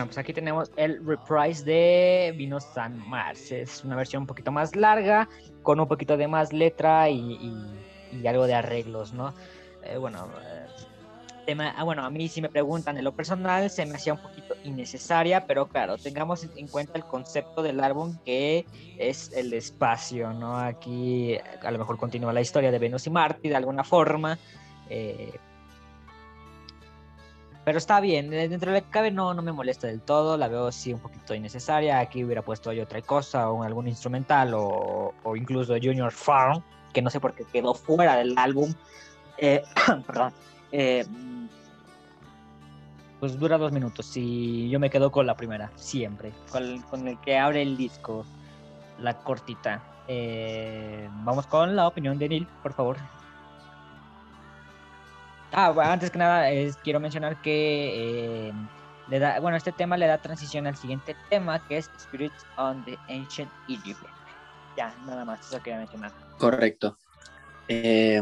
pues aquí tenemos el reprise de Vino San Mars. Es una versión un poquito más larga, con un poquito de más letra y, algo de arreglos, ¿no? Eh, bueno, eh, tema- ah, bueno, a mí si me preguntan en lo personal, se me hacía un poquito innecesaria, pero claro, tengamos en cuenta el concepto del álbum que es el espacio, ¿no? Aquí a lo mejor continúa la historia de Venus y Marte de alguna forma. eh, pero está bien, dentro de lo que cabe no, no me molesta del todo, la veo sí un poquito innecesaria, aquí hubiera puesto yo otra cosa, o algún instrumental, o, o incluso Junior Farm, que no sé por qué quedó fuera del álbum. Eh, perdón. eh, pues dura dos minutos y yo me quedo con la primera, siempre, con, con el que abre el disco, la cortita. Eh, vamos con la opinión de Neil, por favor. Ah, bueno, antes que nada, quiero mencionar que eh, le da, bueno, este tema le da transición al siguiente tema, que es Spirits on the Ancient Egypt. Ya, nada más, eso quería mencionar. Correcto. Eh,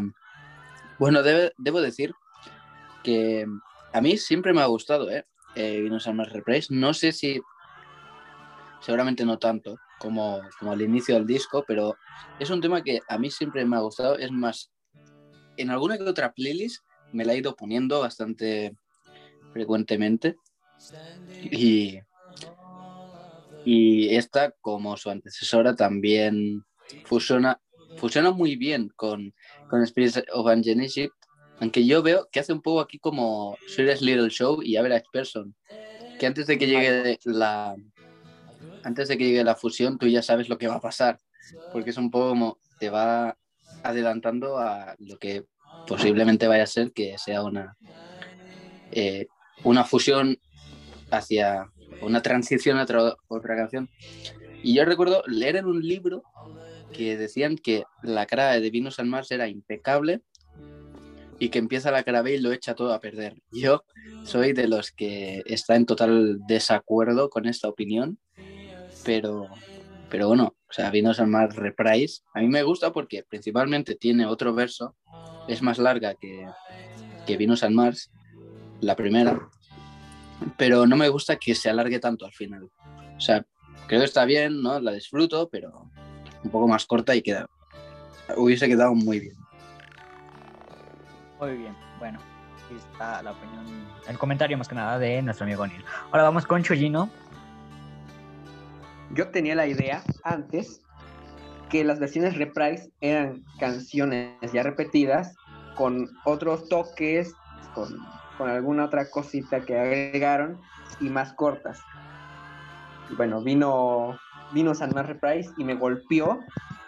bueno, debo decir que a mí siempre me ha gustado, ¿eh? eh Mars Reprise. No sé si, seguramente no tanto como, como al inicio del disco, pero es un tema que a mí siempre me ha gustado. Es más, en alguna que otra playlist me la he ido poniendo bastante frecuentemente. Y, y esta, como su antecesora, también fusiona, fusiona muy bien con, con Spirits of Ancient Egypt, aunque yo veo que hace un poco aquí como Serious Little Show y Average Person, que antes de que llegue la antes de que llegue la fusión tú ya sabes lo que va a pasar, porque es un poco como te va adelantando a lo que posiblemente vaya a ser que sea una eh, una fusión hacia una transición a otra, otra canción. Y yo recuerdo leer en un libro que decían que la cara de Venus and Mars era impecable y que empieza la cara y lo echa todo a perder. Yo soy de los que está en total desacuerdo con esta opinión, pero, pero bueno, o sea, Venus and Mars Reprise a mí me gusta porque principalmente tiene otro verso, es más larga que, que Venus and Mars, la primera, pero no me gusta que se alargue tanto al final. O sea, creo que está bien, ¿no? La disfruto, pero un poco más corta y queda. Hubiese quedado muy bien. Muy bien, bueno, está la opinión, el comentario más que nada de nuestro amigo Neil. Ahora vamos con Chuyino. Yo tenía la idea antes que las versiones reprise eran canciones ya repetidas con otros toques, con, con alguna otra cosita que agregaron y más cortas. Bueno, vino, vino San Mar Reprise y me golpeó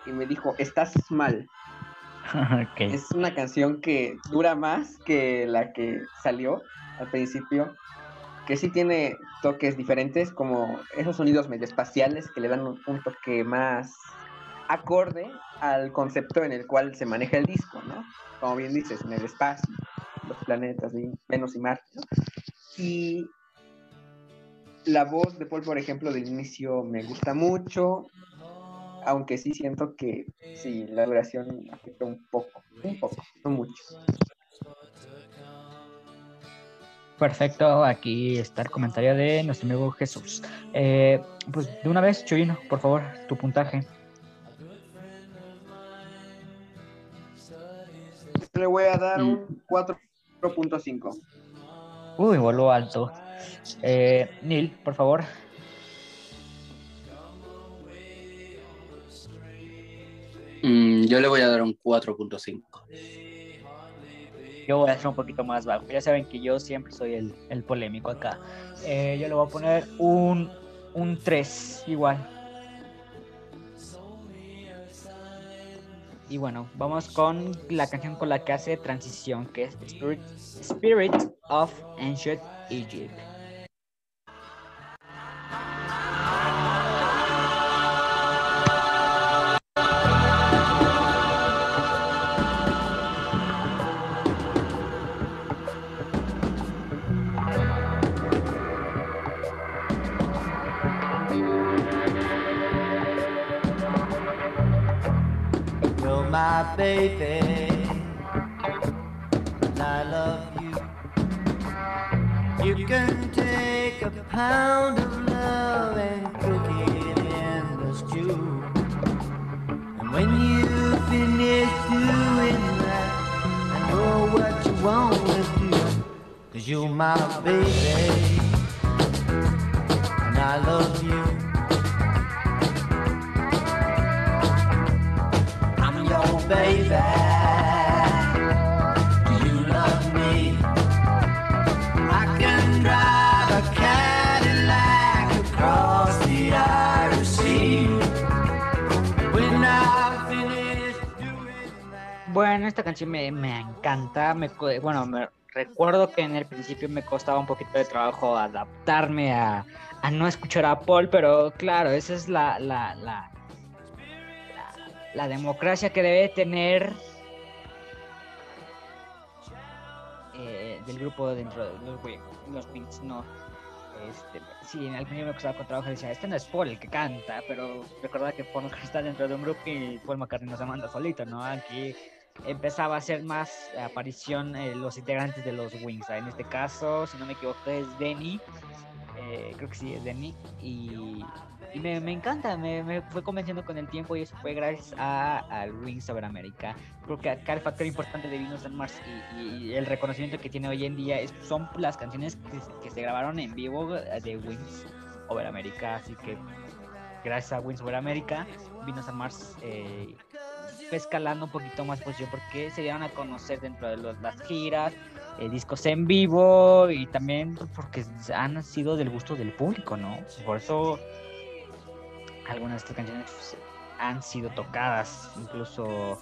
y me dijo, estás mal. Es una canción que dura más que la que salió al principio, que sí tiene toques diferentes, como esos sonidos medio espaciales que le dan un, un toque más acorde al concepto en el cual se maneja el disco, ¿no? Como bien dices, en el espacio, los planetas, Venus y Marte, ¿no? Y la voz de Paul, por ejemplo, del inicio me gusta mucho, aunque sí siento que sí, la duración afecta un poco, un poco, no mucho. Perfecto, aquí está el comentario de nuestro amigo Jesús. Eh, pues de una vez, Chuyino, por favor, tu puntaje. Le voy a dar Mm. un 4.5. Uy, voló alto. Eh, Neil, por favor. Mm, yo le voy a dar un 4.5. Yo voy a hacer un poquito más bajo. Ya saben que yo siempre soy el, el polémico acá. Eh, yo le voy a poner un, un 3 igual. Y bueno, vamos con la canción con la que hace transición, que es Spirit, Spirit of Ancient Egypt. My baby, and I love you. You can take a pound of love and cook it in the stew. And when you finish doing that, I know what you want to do. Cause you're my baby, and I love you. Bueno, esta canción me, me encanta. Me, bueno, me recuerdo que en el principio me costaba un poquito de trabajo adaptarme a, a no escuchar a Paul, pero claro, esa es la, la, la, la, democracia que debe tener eh, del grupo dentro de los, los no. Este, sí, al principio me costaba con trabajo decía, este no es Paul el que canta, pero recordaba que Paul está dentro de un grupo y Paul McCartney no se manda solito, ¿no? Aquí empezaba a hacer más aparición eh, los integrantes de los Wings. En este caso, si no me equivoco, es Denny. eh, creo que sí, es Denny. Y, y me, me encanta, me, me fue convenciendo con el tiempo y eso fue gracias a, al Wings Over America. Creo que acá el factor importante de Venus and Mars y, y el reconocimiento que tiene hoy en día es, son las canciones que, que se grabaron en vivo de Wings Over America. Así que gracias a Wings Over America, Venus and Mars eh, fue escalando un poquito más posición porque se dieron a conocer dentro de los- las giras, eh, discos en vivo y también porque han sido del gusto del público, ¿no? Por eso algunas de estas canciones han sido tocadas, incluso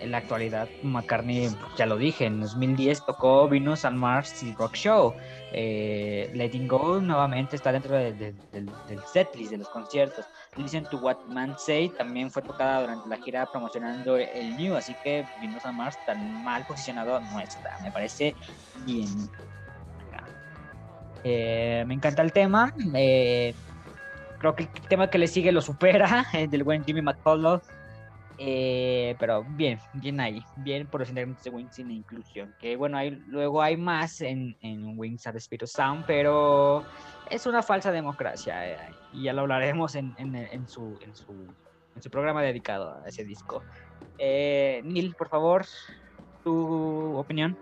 en la actualidad McCartney, ya lo dije, en 2010 tocó Venus and Mars y Rock Show. Eh, Letting Go nuevamente está dentro de- de- del, del setlist de los conciertos. Listen to What Man Say también fue tocada durante la gira promocionando el New, así que Venus and Mars tan mal posicionado no está, me parece bien. Eh, me encanta el tema. eh, creo que el tema que le sigue lo supera, el del buen Jimmy McCullough. Eh, pero bien, bien ahí, bien por los integrantes de Wings sin inclusión. Que bueno, hay, luego hay más en, en Wings at Spirit Sound, pero es una falsa democracia. eh, y ya lo hablaremos en, en, en su, en, su, en su programa dedicado a ese disco. Eh, Neil, por favor, tu opinión.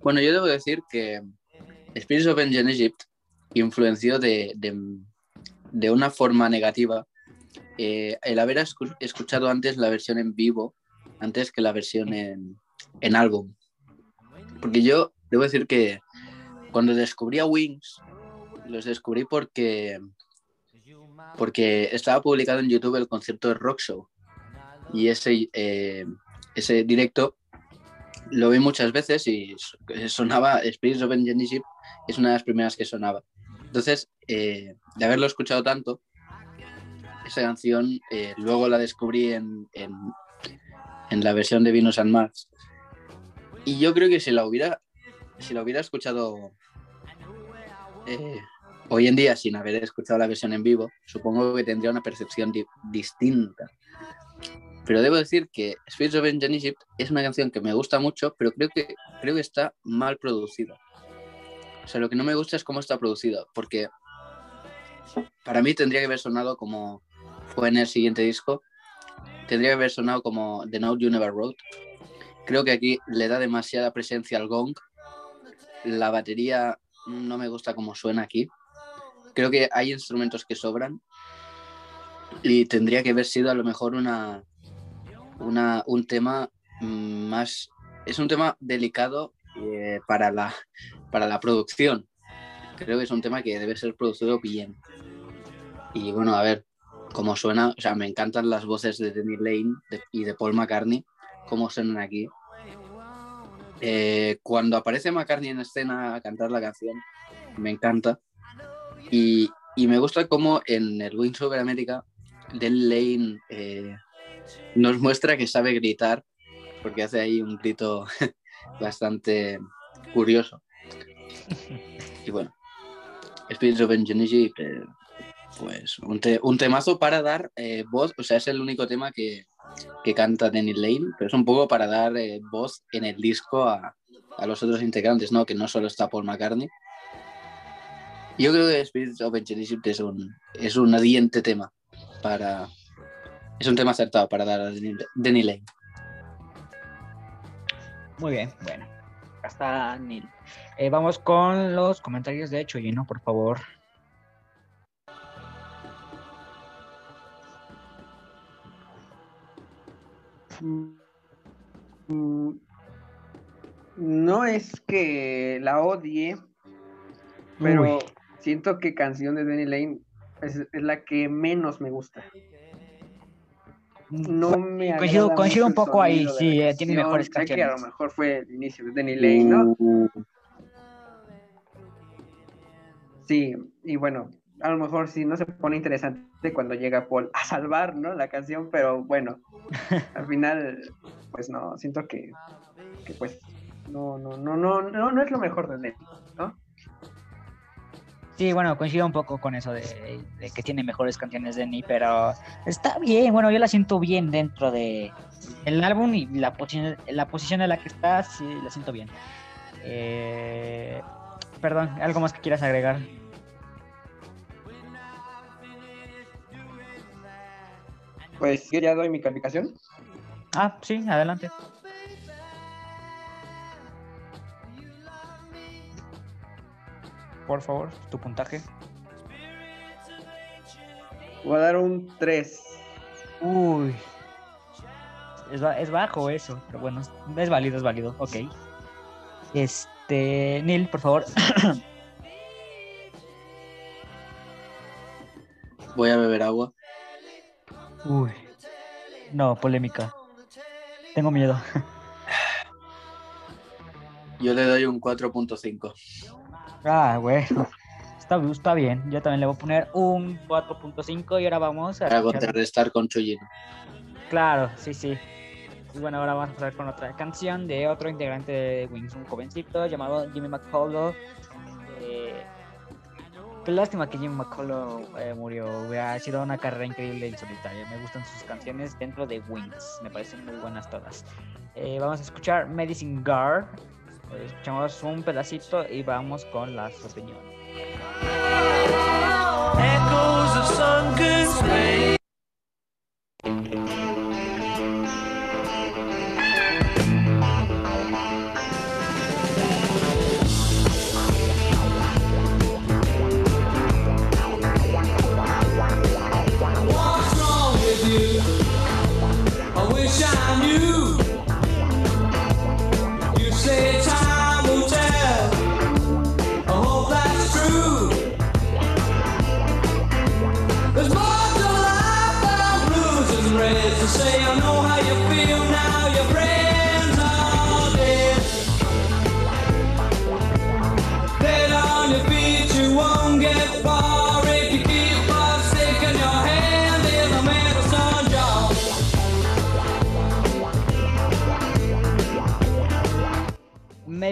Bueno, yo debo decir que Spirits of Ancient Egypt influenció de, de- de una forma negativa eh, el haber escu- escuchado antes la versión en vivo, antes que la versión en, en álbum. Porque yo debo decir que cuando descubrí a Wings, los descubrí porque, porque estaba publicado en YouTube el concierto de Rock Show. Y ese, eh, ese directo lo vi muchas veces y so- sonaba Spirits of Ancient Egypt, es una de las primeras que sonaba. Entonces, eh, de haberlo escuchado tanto, esa canción eh, luego la descubrí en, en, la versión de Venus and Mars. Y yo creo que si la hubiera, si la hubiera escuchado eh, hoy en día sin haber escuchado la versión en vivo, supongo que tendría una percepción di- distinta. Pero debo decir que Spirits of Ancient Egypt es una canción que me gusta mucho, pero creo que, creo que está mal producida. O sea, lo que no me gusta es cómo está producida, porque para mí tendría que haber sonado como fue en el siguiente disco, tendría que haber sonado como The Note You Never Wrote. Creo que aquí le da demasiada presencia al gong. La batería no me gusta cómo suena aquí. Creo que hay instrumentos que sobran y tendría que haber sido a lo mejor una, una, un tema mm, más... Es un tema delicado eh, para, la, para la producción. Creo que es un tema que debe ser producido bien. Y bueno, a ver, como suena, o sea, me encantan las voces de Danny Lane y de Paul McCartney, cómo suenan aquí. Eh, cuando aparece McCartney en escena a cantar la canción, me encanta. Y, y me gusta cómo en el Wings Over America, Danny Lane eh, nos muestra que sabe gritar, porque hace ahí un grito bastante curioso. Y bueno, of Ingenuity, eh, pues un, te- un temazo para dar eh, voz, o sea, es el único tema que, que canta Danny Lane, pero es un poco para dar eh, voz en el disco a, a los otros integrantes, ¿no? Que no solo está Paul McCartney. Yo creo que Spirits of Ingenuity es un, es un adiente tema para... Es un tema acertado para dar a Danny Lane. Muy bien, bueno. Acá está Neil. Eh, vamos con los comentarios de Chuyino, por favor. Mm, No es que la odie, pero Uy. siento que canción de Danny Lane es, es la que menos me gusta. No me Coincido- coincido un poco ahí, sí, eh, tiene mejores que a canciones. lo mejor fue el inicio de Danny Lane, ¿no? Sí, y bueno, a lo mejor sí no se pone interesante cuando llega Paul a salvar, ¿no? La canción, pero bueno, al final, pues no, siento que, que pues no, no, no, no, no, no es lo mejor de Danny, ¿no? Sí, bueno, coincido un poco con eso de, de que tiene mejores canciones de Ni, pero está bien, bueno, yo la siento bien dentro de el álbum y la posición, la posición en la que está, sí, la siento bien. Eh, perdón, ¿algo más que quieras agregar? Pues yo ya doy mi calificación. Ah, sí, adelante. Por favor, tu puntaje. Voy a dar un 3. Uy. Es, es bajo eso, pero bueno, es- es válido, es válido, ok. Este, Neil, por favor. voy a beber agua. Uy. No, polémica. Tengo miedo. Yo le doy un 4.5. Ah, bueno. Está, está bien. Yo también le voy a poner un 4.5 y ahora vamos a Para contrarrestar con Chuyino. Claro, sí, sí. Y bueno, ahora vamos a pasar con otra canción de otro integrante de Wings, un jovencito llamado Jimmy McCullough. Eh, qué lástima que Jimmy McCullough eh, murió. Hubiera sido una carrera increíble en solitario. Me gustan sus canciones dentro de Wings. Me parecen muy buenas todas. Eh, vamos a escuchar Medicine Guard. Escuchamos un pedacito y vamos con las opiniones.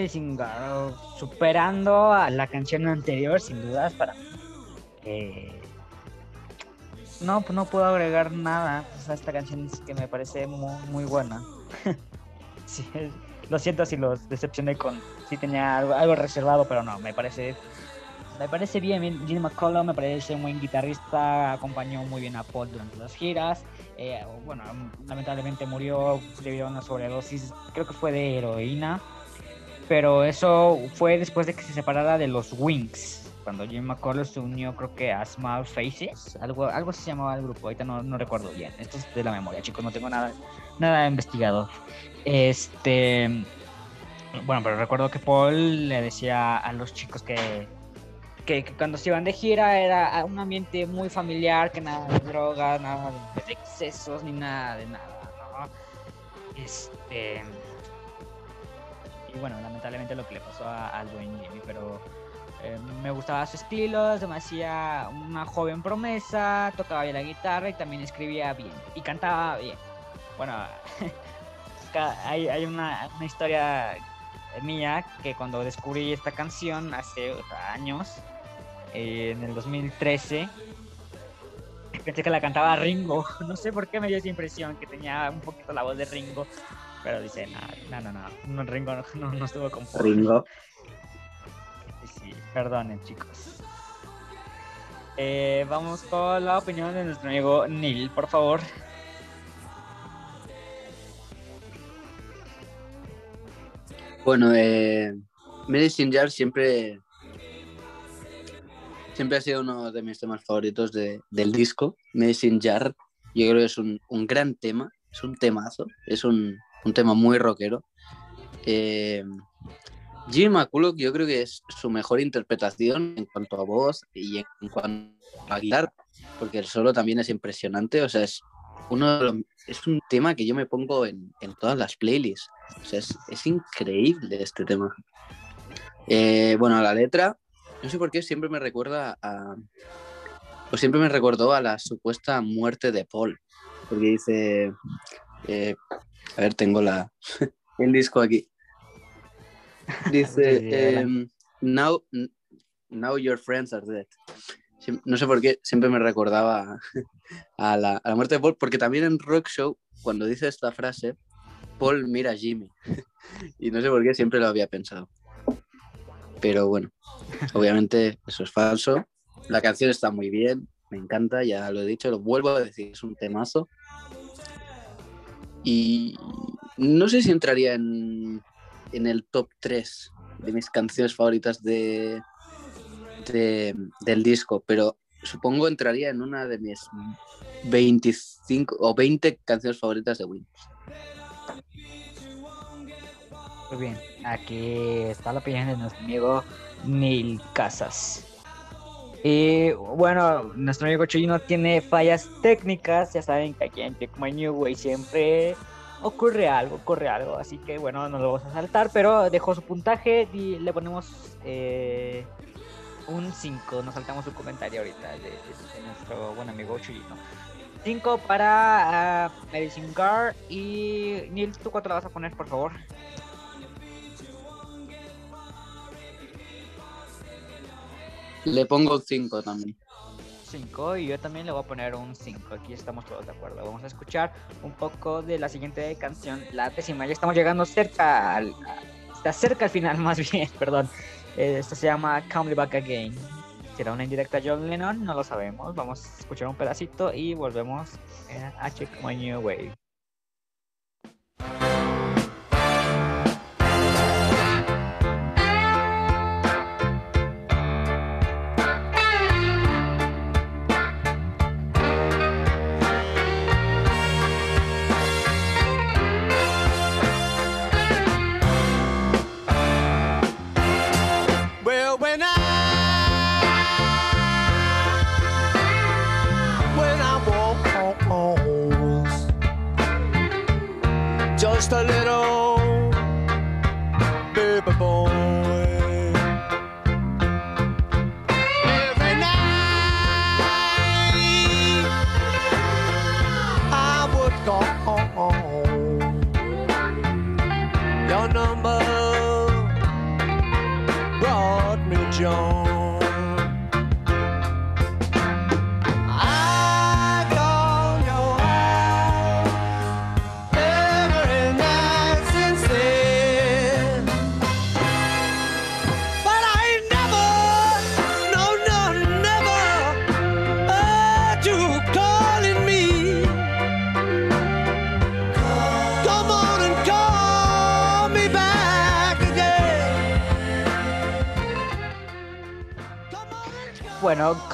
Girl, superando a la canción anterior, sin dudas, para. Eh, no, no puedo agregar nada a esta canción que me parece muy, muy buena. Lo siento si los decepcioné con, si tenía algo, reservado, pero no, me parece, me parece bien. Jimmy McCollum me parece un buen guitarrista, acompañó muy bien a Paul durante las giras. eh, bueno, lamentablemente murió debido a una sobredosis, creo que fue de heroína pero eso fue después de que se separara de los Wings. Cuando Jim McCullough se unió, creo que a Small Faces, algo, algo se llamaba el grupo, ahorita no, no recuerdo bien. Esto es de la memoria, chicos, no tengo nada, nada investigado. Este. Bueno, pero recuerdo que Paul le decía a los chicos que, que, que cuando se iban de gira era un ambiente muy familiar, que nada de drogas, nada de excesos, ni nada de nada, ¿no? Este. Y bueno, lamentablemente lo que le pasó a- al buen Jimmy, pero eh, me gustaba su estilo, se me una joven promesa, tocaba bien la guitarra y también escribía bien y cantaba bien. Bueno, hay, hay una, una historia mía que cuando descubrí esta canción hace años, eh, en el 2013, pensé que la cantaba Ringo. No sé por qué me dio esa impresión que tenía un poquito la voz de Ringo, pero dice, no, no, no, no, no, Ringo no, no, estuvo con Ringo. Sí, sí, perdonen, chicos. Eh, vamos con la opinión de nuestro amigo Neil, por favor. Bueno, eh, Medicine Jar siempre, siempre ha sido uno de mis temas favoritos de- del disco. Medicine Jar, yo creo que es un, un gran tema, es un temazo, es un, un tema muy rockero. Eh, Jim McCulloch yo creo que es su mejor interpretación en cuanto a voz y en cuanto a guitarra, porque el solo también es impresionante, o sea, es, uno de los- es un tema que yo me pongo en, todas las playlists. O sea, es, es increíble este tema. Eh, bueno, la letra, no sé por qué siempre me recuerda a. Pues siempre me recordó a la supuesta muerte de Paul. Porque dice. eh, a ver, tengo la, el disco aquí. Dice. Em, now, now your friends are dead. No sé por qué, siempre me recordaba a la, a la muerte de Paul, porque también en Rock Show, cuando dice esta frase, Paul mira a Jimmy. y no sé por qué siempre lo había pensado. Pero bueno, obviamente eso es falso. La canción está muy bien, me encanta, ya lo he dicho, lo vuelvo a decir, es un temazo. Y no sé si entraría en, en el top 3 de mis canciones favoritas de, de- del disco, pero supongo entraría en una de mis 25 o 20 canciones favoritas de Win. Muy bien, aquí está la opinión de nuestro amigo Neil Casas. Y bueno, nuestro amigo Chuyino tiene fallas técnicas. Ya saben que aquí en Way siempre ocurre algo, ocurre algo. Así que bueno, no lo vamos a saltar, pero dejó su puntaje y le ponemos eh, un 5. Nos saltamos su comentario ahorita de, nuestro buen amigo Chuyino. 5 para ah, Medicine Guard. Y Neil, ¿tú cuánto la vas a poner, por favor? Le pongo 5 también. 5 y yo también le voy a poner un 5. Aquí estamos todos de acuerdo. Vamos a escuchar un poco de la siguiente canción, la décima. Ya estamos llegando cerca al. Está cerca al final, más bien, perdón. Esta se llama Come Back Again. ¿Será una indirecta a John Lennon? No lo sabemos. Vamos a escuchar un pedacito y volvemos a Check My New Way.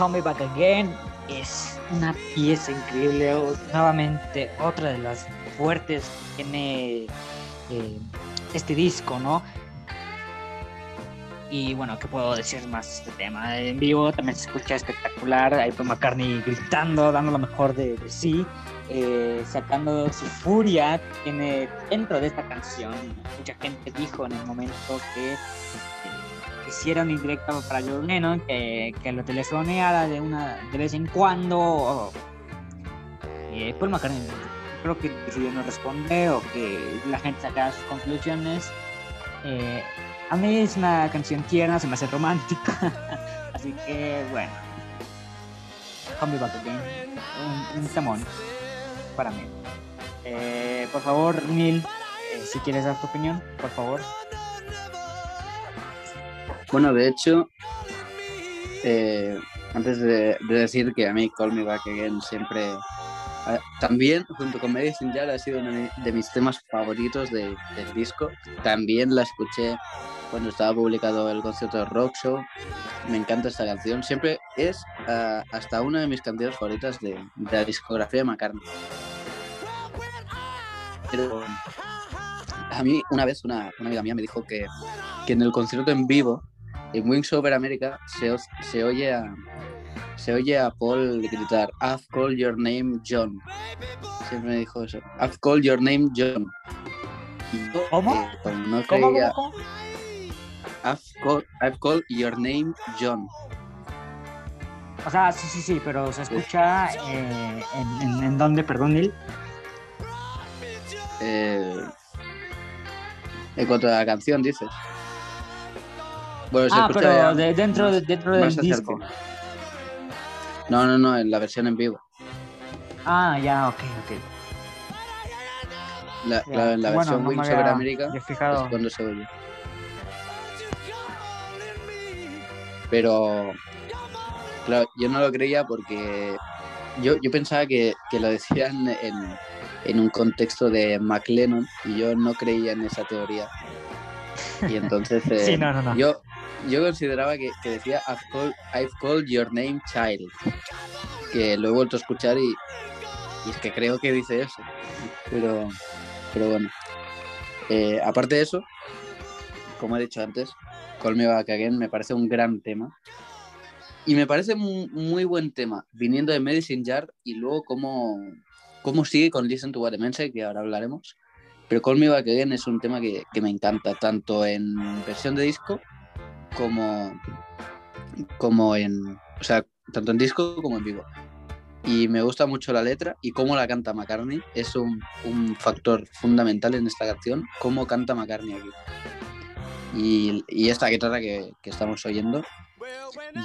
Come Me Back Again es una pieza increíble. Nuevamente, otra de las fuertes que tiene eh, este disco, ¿no? Y bueno, ¿qué puedo decir más de este tema? En vivo también se escucha espectacular. Ahí Paul McCartney gritando, dando lo mejor de, sí, eh, sacando su furia tiene dentro de esta canción. Mucha gente dijo en el momento que, una indirecta para John Lennon, que, lo telefoneara de, una, de vez en cuando. o- eh, Paul McCartney creo que decidió no responder o que la gente sacara sus conclusiones. Eh, a mí es una canción tierna, se me hace romántica. Así que bueno. Come Back Again. Un, un temón para mí. Eh, por favor, Neil, eh, si quieres dar tu opinión, por favor. Bueno, de hecho, eh, antes de, de decir que a mí Call Me Back Again siempre, ah, también junto con Medicine Jar ha sido uno de mis temas favoritos de- del disco. También la escuché cuando estaba publicado el concierto de Rock Show. Me encanta esta canción. Siempre es ah, hasta una de mis canciones favoritas de, de la discografía de McCartney. Pero a mí una vez una, una amiga mía me dijo que, que en el concierto en vivo en Wings Over America se, oye a se oye a Paul gritar I've called your name John. Siempre me dijo eso. I've called your name John. Y yo, ¿Cómo? eh, como no ¿Cómo, creía, cómo, cómo? I've, called, I've called your name John. O sea, sí, sí, sí, pero se escucha eh, en, en, en dónde, perdón, Neil. Eh, en cuanto a la canción, dices. Bueno, se Ah, escucha pero ya de- dentro, de- dentro del más hacia el disco. final. No, no, no, en la versión en vivo. Ah, ya, ok, ok. La, Ya, la- en la bueno, versión no me Wings había- Over America había fijado. es cuando se oye. Pero, claro, yo no lo creía porque yo, yo pensaba que, que lo decían en, en un contexto de McLennan y yo no creía en esa teoría. Y entonces eh, Sí, no, no, no. Yo, yo consideraba que, que decía I've called, I've called your name child. Que lo he vuelto a escuchar y, es que creo que dice eso. Pero, pero bueno. Eh, aparte de eso, como he dicho antes, Call Me Back Again me parece un gran tema. Y me parece un muy buen tema, viniendo de Medicine Jar y luego cómo, cómo sigue con Listen to What Mention, que ahora hablaremos. Pero Call Me Back Again es un tema que, que me encanta, tanto en versión de disco como, como en. O sea, tanto en disco como en vivo. Y me gusta mucho la letra y cómo la canta McCartney. Es un, un factor fundamental en esta canción, cómo canta McCartney aquí. Y, y esta guitarra que, que estamos oyendo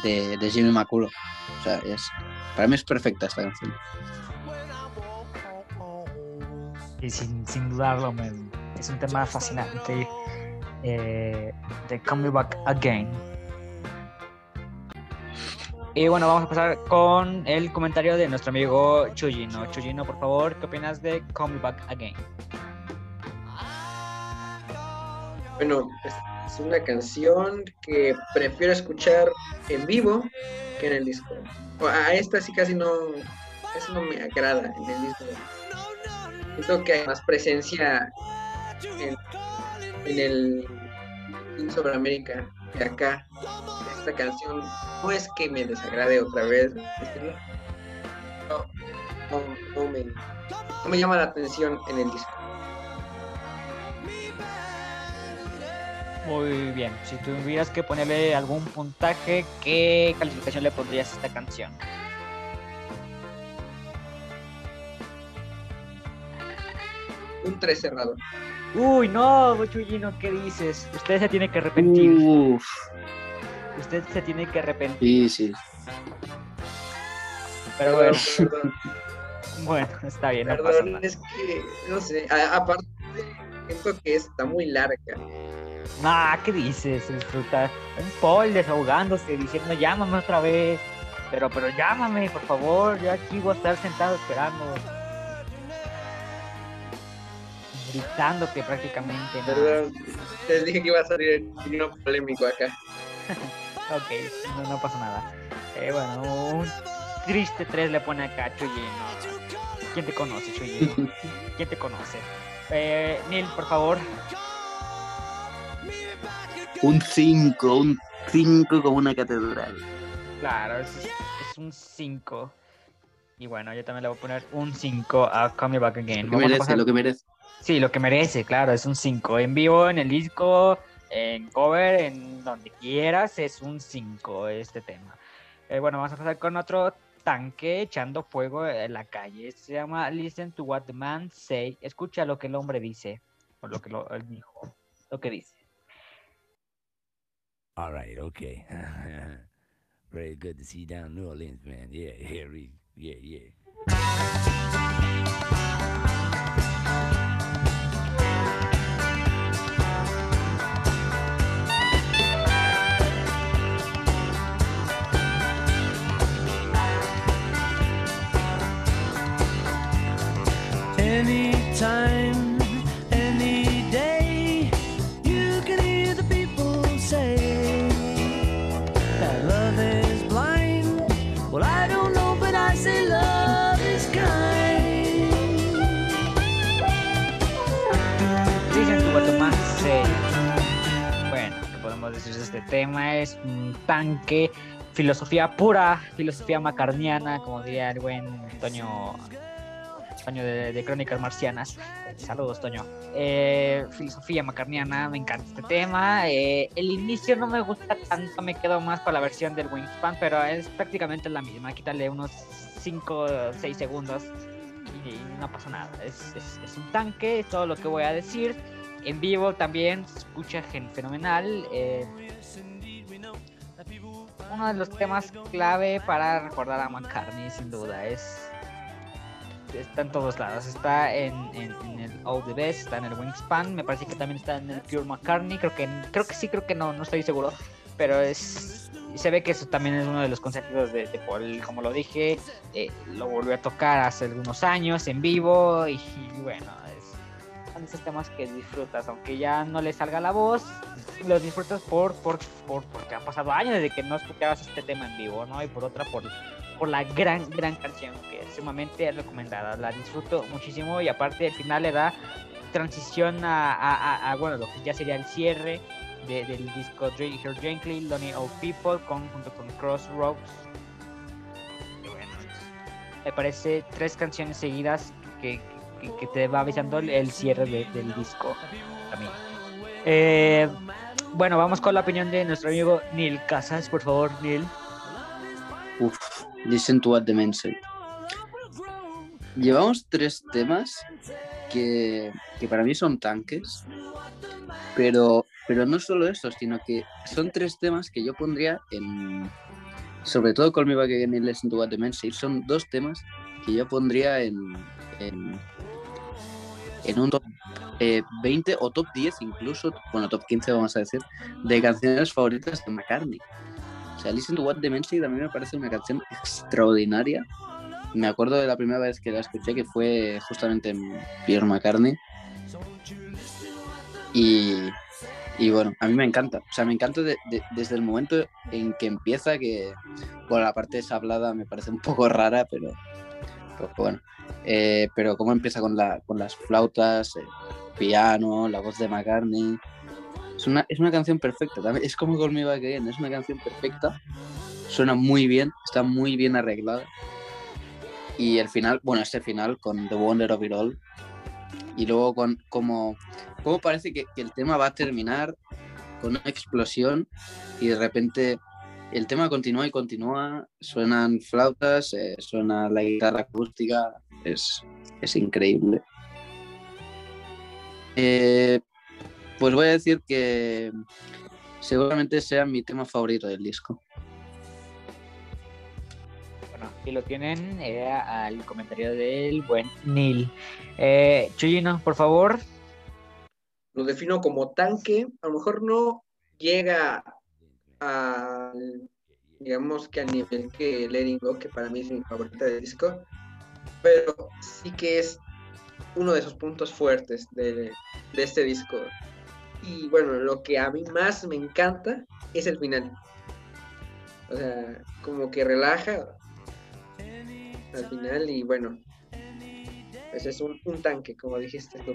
de, de Jimmy McCullough. O sea, es, para mí es perfecta esta canción. Y sin, sin dudarlo, es un tema fascinante eh, de Come Me Back Again. Y bueno, vamos a pasar con el comentario de nuestro amigo Chuyino. Chuyino, por favor, ¿qué opinas de Come Me Back Again? Bueno, es, una canción que prefiero escuchar en vivo que en el disco. A esta sí casi no, no me agrada en el disco. Siento que hay más presencia en, en el King sobre América que acá. Esta canción no es que me desagrade otra vez. No, no, no me, no me llama la atención en el disco. Muy bien, si tuvieras que ponerle algún puntaje, ¿qué calificación le pondrías a esta canción? Un 3 cerrado. Uy, no, Chuyino, ¿qué dices? Usted se tiene que arrepentir. Uf, Usted se tiene que arrepentir. sí, sí. Pero bueno, Perdón, bueno, está bien, no pasa perdón, nada. es que, no sé, a- aparte, siento que está muy larga. Nah, ¿qué dices? Disfruta. Un Paul desahogándose, diciendo llámame otra vez. Pero, pero llámame, por favor. Yo aquí voy a estar sentado esperando. Gritándote prácticamente. ¿no? Perdón, les dije que iba a salir uno polémico acá. Ok, no, no pasa nada. Eh, bueno, un triste 3 le pone acá a Chuyino. ¿Quién te conoce, Chuyino? ¿Quién te conoce? Eh, Neil, por favor. un 5, un 5 como una catedral. Claro, es, es un 5. Y bueno, yo también le voy a poner un 5 a Come Me Back Again. Lo que merece, pasar- lo que merece. Sí, lo que merece, claro, es un 5. En vivo, en el disco, en cover, en donde quieras, es un 5 este tema. Eh, bueno, vamos a pasar con otro tanque echando fuego en la calle. Se llama Listen to What the Man Say. Escucha lo que el hombre dice. O lo que él dijo. Lo que dice. All right, okay. Very good to see down New Orleans, man. Yeah, yeah, yeah, yeah. ¿Qué podemos decir de este tema? Es un tanque, filosofía pura, filosofía macarniana, como diría el buen Toño, Toño de, de Crónicas Marcianas. Saludos, Toño. Eh, filosofía macarniana, me encanta este tema. Eh, el inicio no me gusta tanto, me quedo más con la versión del Wingspan, pero es prácticamente la misma. Quítale unos 5 o 6 segundos y, y no pasa nada. Es, es- es un tanque, es todo lo que voy a decir. En vivo también se escucha fenomenal. eh, uno de los temas clave para recordar a McCartney, sin duda, es está en todos lados. Está en, el All the Best, está en el Wingspan, me parece que también está en el Pure McCartney, creo que creo que sí, creo que no, no estoy seguro, pero es se ve que eso también es uno de los consentidos de, Paul, como lo dije, eh, lo volvió a tocar hace algunos años en vivo y, bueno, esos temas que disfrutas, aunque ya no le salga la voz, los disfrutas por, por, por porque han pasado años desde que no escuchabas este tema en vivo, ¿no? Y por otra por por la gran, gran canción que es sumamente recomendada. La disfruto muchísimo y aparte al final le da transición a, a- a- a, bueno, lo que ya sería el cierre de- del disco Here Gently, Lonely Old People, con, junto con Crossroads. Y bueno, me parece tres canciones seguidas que, que- te va avisando el, cierre de- del disco también. Eh, bueno, vamos con la opinión de nuestro amigo Neil Casas, por favor, Neil. Uf, listen to what the men say. Llevamos tres temas que, que para mí son tanques, pero, pero no solo eso, sino que son tres temas que yo pondría en. Sobre todo Call Me Back Again y Listen to What the Men son dos temas que yo pondría en, en un top eh, 20 o top 10 incluso, bueno, top 15 vamos a decir, de canciones favoritas de McCartney. O sea, Listen to What Say también me parece una canción extraordinaria. Me acuerdo de la primera vez que la escuché, que fue justamente en Pierre McCartney. Y, y bueno, a mí me encanta. O sea, me encanta de- de- desde el momento en que empieza, que, bueno, la parte esa hablada me parece un poco rara, pero, pero bueno. Eh, pero cómo empieza con, la, con las flautas, el piano, la voz de McCartney. Es una, es una canción perfecta. También, es como Back Again, es una canción perfecta. Suena muy bien, está muy bien arreglada. Y el final, bueno, este final con The Wonder of It All. Y luego con como, como parece que, que el tema va a terminar con una explosión y de repente el tema continúa y continúa, suenan flautas, eh, suena la guitarra acústica, es, es increíble. Eh, pues voy a decir que seguramente sea mi tema favorito del disco. Bueno, aquí lo tienen eh, al comentario del buen Neil. Eh, Chuyino, por favor. Lo defino como tanque, a lo mejor no llega al, digamos que al nivel que Letting Go, que para mí es mi favorita del disco, pero sí que es uno de esos puntos fuertes de, de este disco. Y bueno, lo que a mí más me encanta es el final. O sea, como que relaja al final y bueno, pues es un, tanque, como dijiste tú.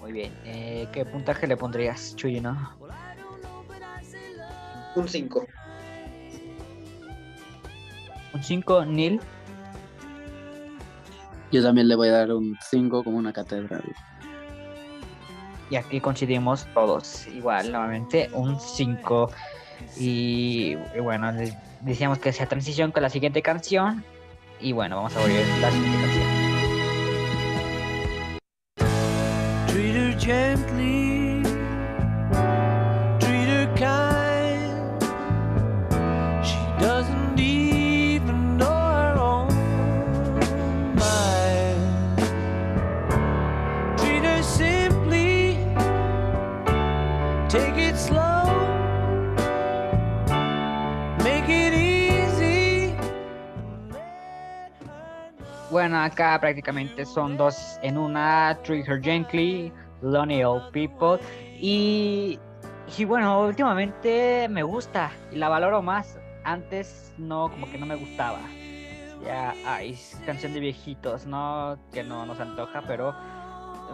Muy bien. Eh, ¿Qué puntaje le pondrías, Chuyino? Un 5. ¿Un 5, Neil? Yo también le voy a dar un 5 como una catedral. Y aquí coincidimos todos. Igual, nuevamente, un 5. Y, y bueno, decíamos que sea transición con la siguiente canción. Y bueno, vamos a oír la siguiente canción. Acá prácticamente son dos en una, Treat Her Gently, Lonely Old People. Y, y bueno, últimamente me gusta y la valoro más. Antes no, como que no me gustaba. Ya, ay, canción de viejitos, ¿no? Que no nos antoja, pero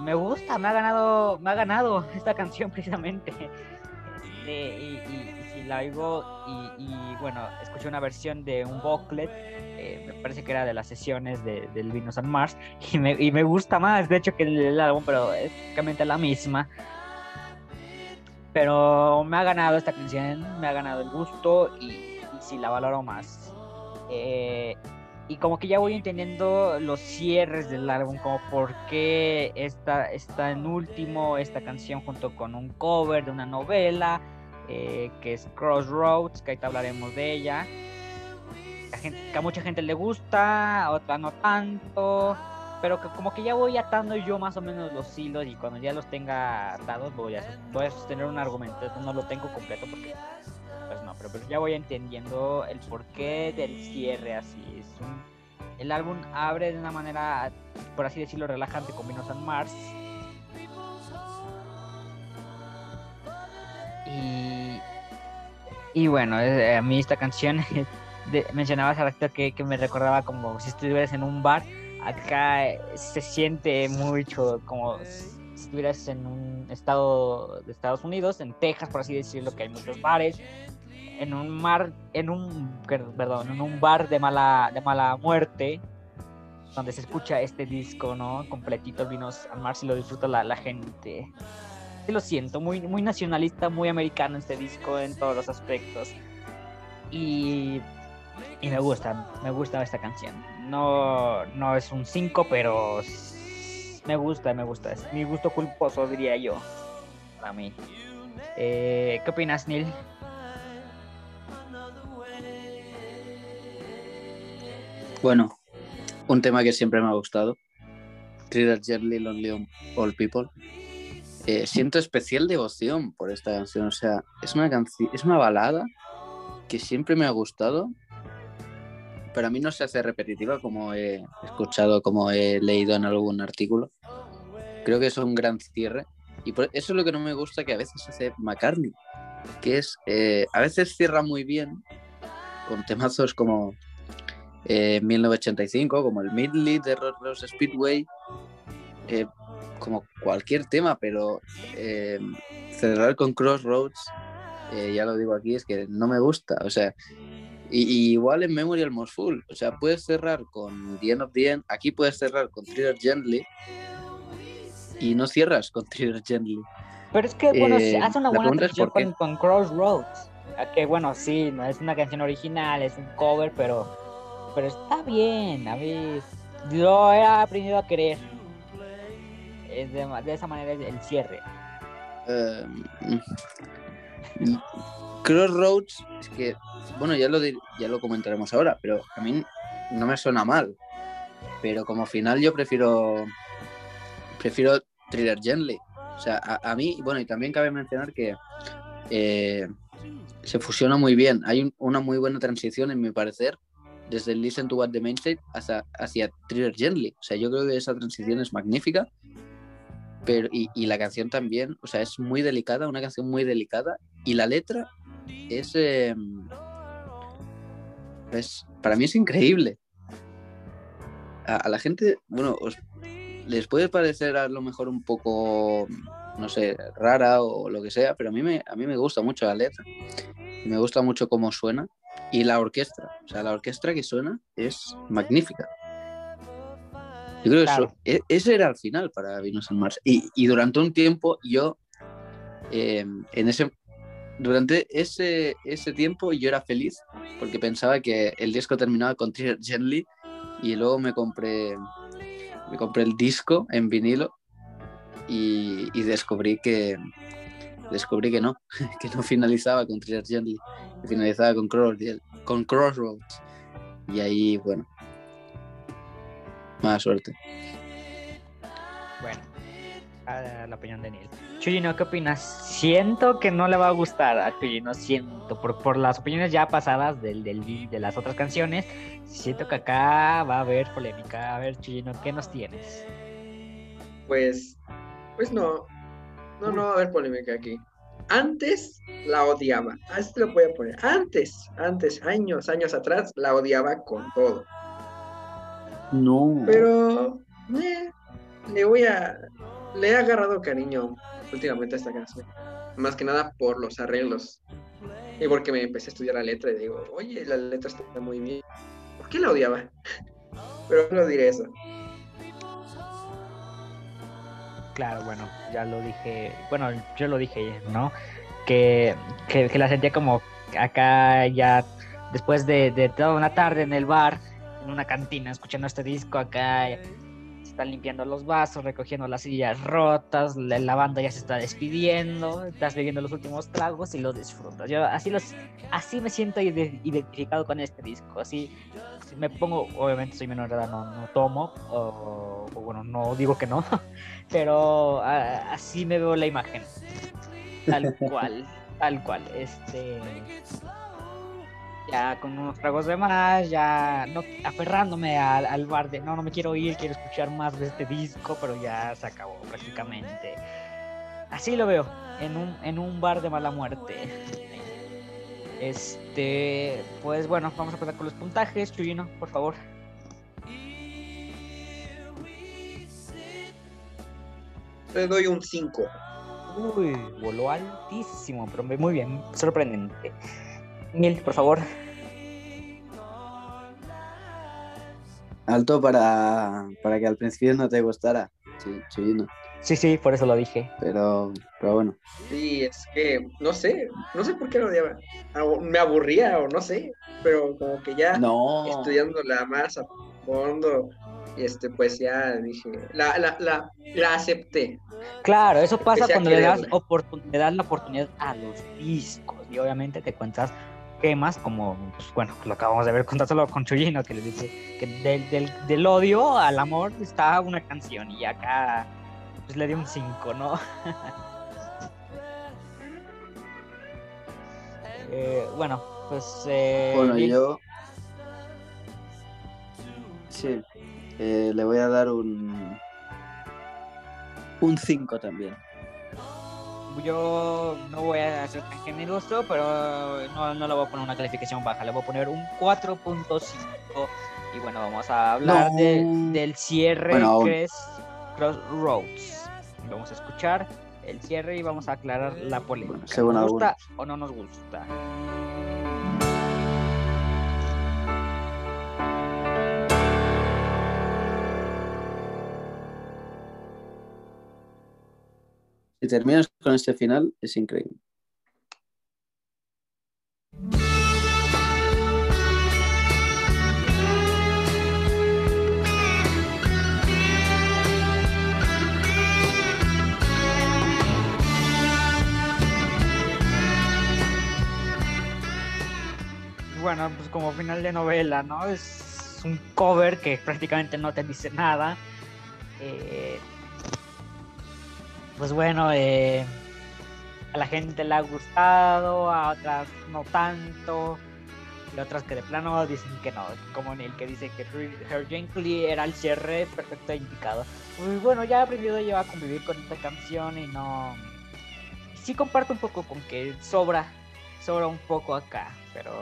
me gusta, me ha ganado, me ha ganado esta canción precisamente. Y- y si la oigo y, y, bueno, escuché una versión de un booklet eh, me parece que era de las sesiones de, del Venus and Mars y me, y me gusta más de hecho que el, el álbum pero es prácticamente la misma. Pero me ha ganado esta canción me ha ganado el gusto y, y sí la valoro más. Eh, y como que ya voy entendiendo los cierres del álbum como por qué está, está en último esta canción junto con un cover de una novela eh, que es Crossroads que ahorita hablaremos de ella la gente- que a mucha gente le gusta, a otra no tanto, pero que como que ya voy atando yo más o menos los hilos y cuando ya los tenga atados voy a, voy a sostener un argumento, Esto no lo tengo completo porque pues no, pero, pero ya voy entendiendo el porqué del cierre así. Es un- el álbum abre de una manera, por así decirlo, relajante con Venus and Mars. Y, y bueno, eh, a mí esta canción mencionabas hace rato que, que me recordaba como si estuvieras en un bar. Acá se siente mucho como si estuvieras en un estado de Estados Unidos, en Texas, por así decirlo, que hay muchos bares. En un mar, en un, per- perdón, en un bar de mala, de mala muerte, donde se escucha este disco, ¿no? Completito, Vinos al Mar, si lo disfruta la, la gente. Lo siento, muy, muy nacionalista, muy americano este disco en todos los aspectos. Y, y me gusta, me gusta esta canción. No, no es un 5, pero me gusta, me gusta. Es mi gusto culposo, diría yo, para mí. Eh, ¿Qué opinas, Neil? Bueno, un tema que siempre me ha gustado. Treat Gently, Lonely All People. Eh, siento especial devoción por esta canción. O sea, es una canción, es una balada que siempre me ha gustado. Pero a mí no se hace repetitiva como he escuchado, como he leído en algún artículo. Creo que es un gran cierre. Y por eso es lo que no me gusta que a veces hace McCartney. Que es, eh, a veces cierra muy bien con temazos como eh, 1985, como el Midley de Rose Speedway, eh, como cualquier tema, pero eh, cerrar con Crossroads, eh, ya lo digo aquí, es que no me gusta. O sea, y, y igual en Memory Almost Full, o sea, puedes cerrar con The End of the End, aquí puedes cerrar con Thriller Gently y no cierras con Thriller Gently. Pero es que, bueno, Eh, hace una buena qué. con, con Crossroads. Que bueno, sí, no es una canción original, es un cover, pero, pero está bien. A mí lo he aprendido a querer. Es de, esa manera el, el cierre. Eh, mm, Crossroads, es que, bueno, ya lo, ya lo comentaremos ahora, pero a mí no me suena mal. Pero como final yo prefiero prefiero Thriller Gently. O sea, a, a mí, bueno, y también cabe mencionar que eh, se fusiona muy bien. Hay un- una muy buena transición, en mi parecer, desde Listen to What the Mainstate hasta, hacia Thriller Gently. O sea, yo creo que esa transición es magnífica. Pero, y, y la canción también, o sea, es muy delicada, una canción muy delicada. Y la letra es. eh, es para mí es increíble. A, a la gente, bueno, os- les puede parecer a lo mejor un poco, no sé, rara o lo que sea, pero a mí me, a mí me gusta mucho la letra. Me gusta mucho cómo suena. Y la orquesta, o sea, la orquesta que suena es magnífica. Yo creo que Claro. eso- e- ese era el final para Venus en Mars. Y, y durante un tiempo yo, eh, en ese, durante ese, ese tiempo yo era feliz porque pensaba que el disco terminaba con Tear Gently y luego me compré, me compré el disco en vinilo y, y descubrí que descubrí que no, que no finalizaba con Tear Gently, que finalizaba con Crossroads, con Crossroads. Y ahí, bueno, mala suerte. Bueno, a la opinión de Neil. Chuyino, ¿qué opinas? Siento que no le va a gustar a Chuyino, siento, por, por las opiniones ya pasadas del, del, de las otras canciones, siento que acá va a haber polémica. A ver, Chuyino, ¿qué nos tienes? Pues, pues no. No, no va a haber polémica aquí. Antes la odiaba. Así lo voy a poner. Antes, antes, años, años atrás, la odiaba con todo. No. Pero eh, le voy a. Le he agarrado cariño últimamente a esta canción. Más que nada por los arreglos. Y porque me empecé a estudiar la letra y digo, oye, la letra está muy bien. ¿Por qué la odiaba? Pero no diré eso. Claro, bueno, ya lo dije, bueno, yo lo dije, ¿no? Que, que, que la sentía como acá ya después de, de toda una tarde en el bar, en una cantina, escuchando este disco, acá se están limpiando los vasos, recogiendo las sillas rotas, la, banda ya se está despidiendo, estás bebiendo los últimos tragos y lo disfrutas. Yo así los, así me siento ide- identificado con este disco, así me pongo, obviamente soy menor de edad, no, no tomo, o, bueno, no digo que no, pero así me veo la imagen. Tal cual, tal cual. Este. Ya con unos tragos de más, ya no, aferrándome al, al bar de no, no me quiero ir, quiero escuchar más de este disco, pero ya se acabó prácticamente. Así lo veo, en un, en un bar de mala muerte. Este, pues bueno, vamos a empezar con los puntajes. Chuyino, por favor. Le doy un 5. Uy, voló altísimo, pero muy bien, sorprendente. Mil, por favor. Alto para, para que al principio no te gustara. Sí, chino. Sí, sí, por eso lo dije. Pero, pero bueno. Sí, es que no sé, no sé por qué lo odiaba. Abu- Me aburría o no sé, pero como que ya No. estudiándola más a fondo, este, pues ya dije, la, la, la, la acepté. Claro, eso pasa Empecé cuando le das, le das la oportunidad a los discos. Y obviamente te encuentras temas como, pues, bueno, lo acabamos de ver con solo con Chuyino, que le dice que del, del, del odio al amor está una canción. Y acá, pues le dio un 5, ¿no? Eh, bueno, pues. eh, Bueno, yo. Sí. eh, le voy a dar un. Un 5 también. Yo no voy a ser tan generoso, pero no, no le voy a poner una calificación baja, le voy a poner un 4.5. Y bueno, vamos a hablar de- del cierre Bueno, Crossroads. Vamos a escuchar el cierre y vamos a aclarar la polémica. Bueno, según ¿Nos gusta o no nos gusta? Terminas con este final, es increíble. Bueno, pues como final de novela, ¿no? Es un cover que prácticamente no te dice nada. Eh, pues bueno, eh, a la gente le ha gustado, a otras no tanto, y otras que de plano dicen que no, como Neil que dice que Her Gently era el cierre perfecto e indicado. Pues bueno, ya he aprendido yo a convivir con esta canción y no... Sí comparto un poco con que sobra, sobra un poco acá, pero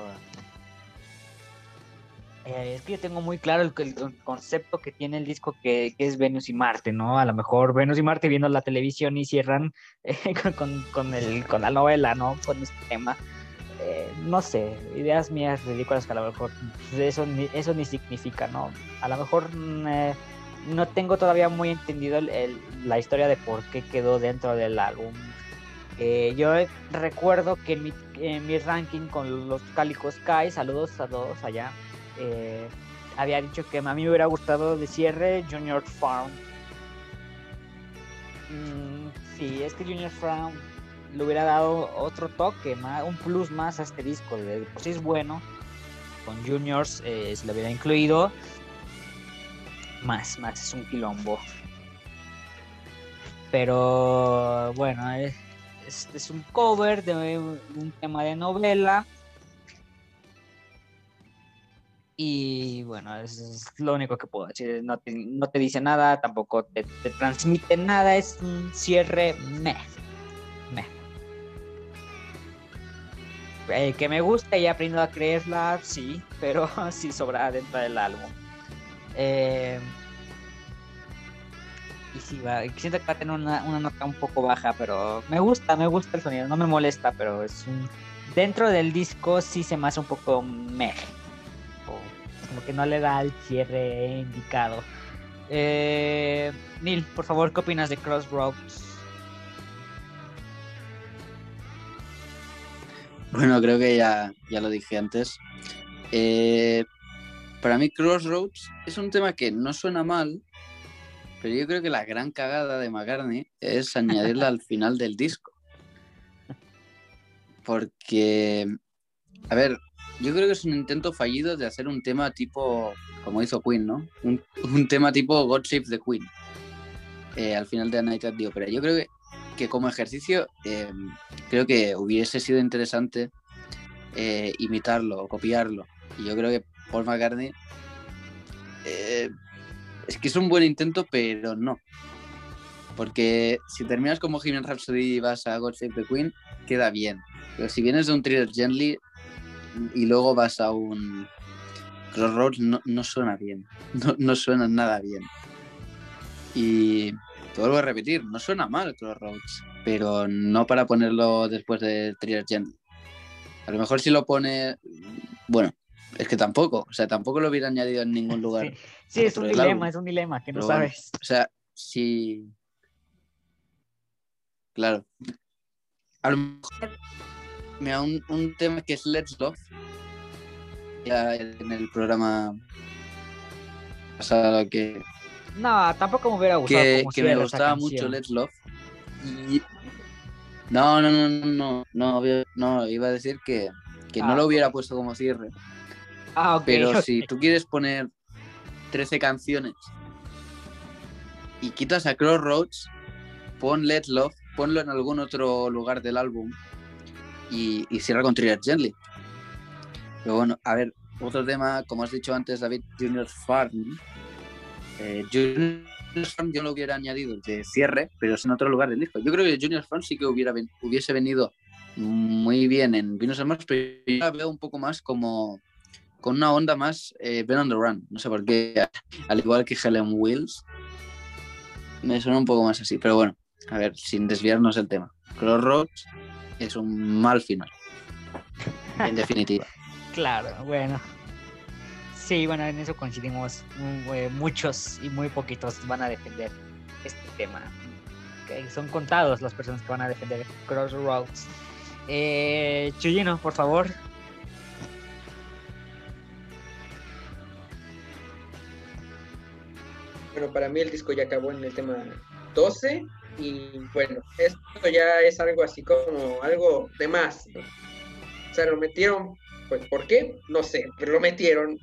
Eh, es que yo tengo muy claro el, el- concepto que tiene el disco que, es Venus y Marte, ¿no? A lo mejor Venus y Marte viendo la televisión y cierran eh, con, con- el, con la novela, ¿no? Con este tema. Eh, no sé, ideas mías ridículas que a lo mejor pues, eso ni, eso ni significa, ¿no? A lo mejor mm, eh, no tengo todavía muy entendido la historia de por qué quedó dentro del álbum. Eh, yo recuerdo que en mi, en mi ranking con los Calico Sky, saludos a todos allá, eh, había dicho que a mí me hubiera gustado de cierre Junior Farm. Mm, sí, es que Junior Farm le hubiera dado otro toque, más, un plus más a este disco. De sí es bueno, con Juniors eh, se lo hubiera incluido. Más, más es un quilombo. Pero bueno, es, este es un cover de un tema de novela. Y bueno, es lo único que puedo decir. No te, no te dice nada, tampoco te, te transmite nada. Es un cierre meh. Meh. Eh, que me gusta y he aprendido a creerla, sí, pero sí sobra dentro del álbum. Eh, y sí, va, siento que va a tener una, una nota un poco baja, pero me gusta, me gusta el sonido, no me molesta, pero es un... Dentro del disco sí se me hace un poco meh. Como que no le da el cierre indicado. Eh, Neil, por favor, ¿qué opinas de Crossroads? Bueno, creo que ya, ya lo dije antes. Eh, para mí Crossroads es un tema que no suena mal, pero yo creo que la gran cagada de McCartney es añadirla al final del disco. Porque, a ver, yo creo que es un intento fallido de hacer un tema tipo, como hizo Queen, ¿no? Un, un tema tipo God Save the Queen. eh, al final de A Night at the Opera. Yo creo que, que como ejercicio, eh, creo que hubiese sido interesante eh, imitarlo o copiarlo. Y yo creo que Paul McCartney eh, es que es un buen intento, pero no. Porque si terminas como Bohemian Rhapsody y vas a God Save the Queen, queda bien. Pero si vienes de un Thriller Gently y luego vas a un Crossroads, no, no suena bien. No, no suena nada bien. Y te vuelvo a repetir, no suena mal Crossroads, pero no para ponerlo después de Thriller Gently. A lo mejor si lo pone. Bueno, es que tampoco. O sea, tampoco lo hubiera añadido en ningún lugar. Sí, sí, es un dilema, álbum. es un dilema que no Pero bueno. sabes. O sea, si. Claro. A lo mejor. Mira, un, un tema que es Let's Love. Ya en el programa pasado que, No, tampoco me hubiera gustado. que, que me gustaba mucho. Let's Love. Y. No, no, no, no, no, no, iba a decir que, que Ah, no lo hubiera puesto como cierre. Ah, ok. Pero si tú quieres poner 13 canciones y quitas a Crossroads, pon Let's Love, ponlo en algún otro lugar del álbum y, cierra con Thriller Gently. Pero bueno, a ver, otro tema, como has dicho antes, David, Junior Farm. Eh, Junior Farm yo lo hubiera añadido de cierre, pero es en otro lugar del disco. Yo creo que Junior Farm sí que hubiera hubiese venido muy bien en Venus and Mars, pero yo la veo un poco más como con una onda más eh, Ben on the Run. No sé por qué, al igual que Helen Wills, me suena un poco más así. Pero bueno, a ver, sin desviarnos del tema. Crossroads es un mal final, en definitiva. Claro, bueno. Sí, bueno, en eso coincidimos. mm, eh, muchos y muy poquitos van a defender este tema. Son contados las personas que van a defender Crossroads. Eh, Chuyino, por favor. Bueno, para mí el disco ya acabó en el tema 12 y bueno, esto ya es algo así como algo de más. ¿no? O sea, lo metieron, pues ¿por qué? No sé, pero lo metieron.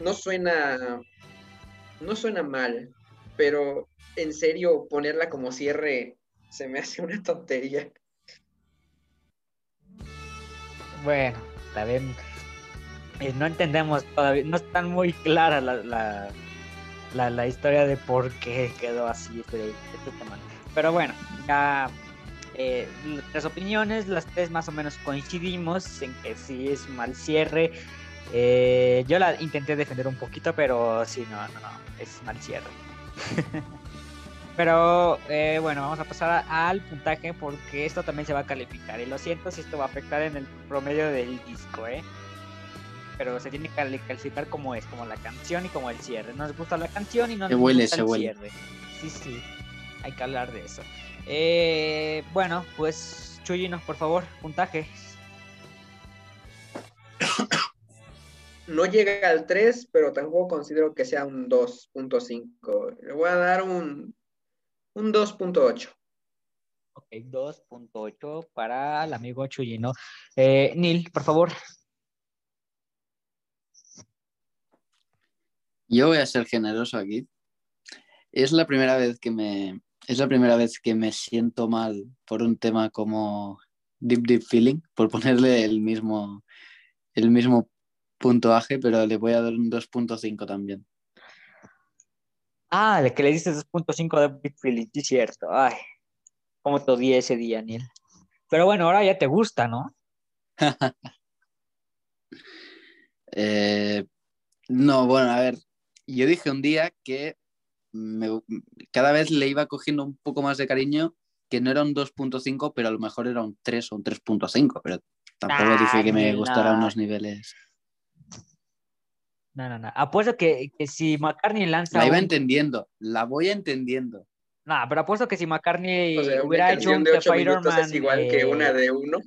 No suena, no suena mal, pero en serio ponerla como cierre se me hace una tontería. Bueno, bien. Eh, no entendemos todavía, no está muy clara la, la, la, la historia de por qué quedó así este, este tema. Pero bueno, ya eh, las opiniones, las tres más o menos coincidimos en que sí es mal cierre. Eh, yo la intenté defender un poquito, pero sí, no, no, no, es mal cierre. pero eh, bueno, vamos a pasar al puntaje porque esto también se va a calificar. Y lo siento si esto va a afectar en el promedio del disco, ¿eh? Pero se tiene que cali- calificar como es, como la canción y como el cierre. No nos gusta la canción y no Se nos huele, gusta se el huele. cierre. Sí, sí, hay que hablar de eso. Eh, bueno, pues Chuyino, por favor, puntaje. No llega al 3, pero tampoco considero que sea un 2.5. Le voy a dar un, un 2.8. Ok, 2.8 para el amigo Chuyino. Eh, Neil, por favor. Yo voy a ser generoso aquí. Es la primera vez que me es la primera vez que me siento mal por un tema como Deep Deep Feeling, por ponerle el mismo el mismo puntuaje, pero le voy a dar un 2.5 también. Ah, de que le diste 2.5 de Big Feeling, sí, cierto. Ay, cómo te odié ese día, Neil. Pero bueno, ahora ya te gusta, ¿no? Eh, no, bueno, a ver, yo dije un día que me- cada vez le iba cogiendo un poco más de cariño, que no era un 2.5, pero a lo mejor era un 3 o un 3.5, pero tampoco Ah, dije que me no. gustara unos niveles. No, no, no. Apuesto que, que si McCartney lanza. La iba un- entendiendo, la voy entendiendo. No, pero apuesto que si McCartney O sea, una hubiera hecho un de The 8 minutos Fireman. es igual que una de uno.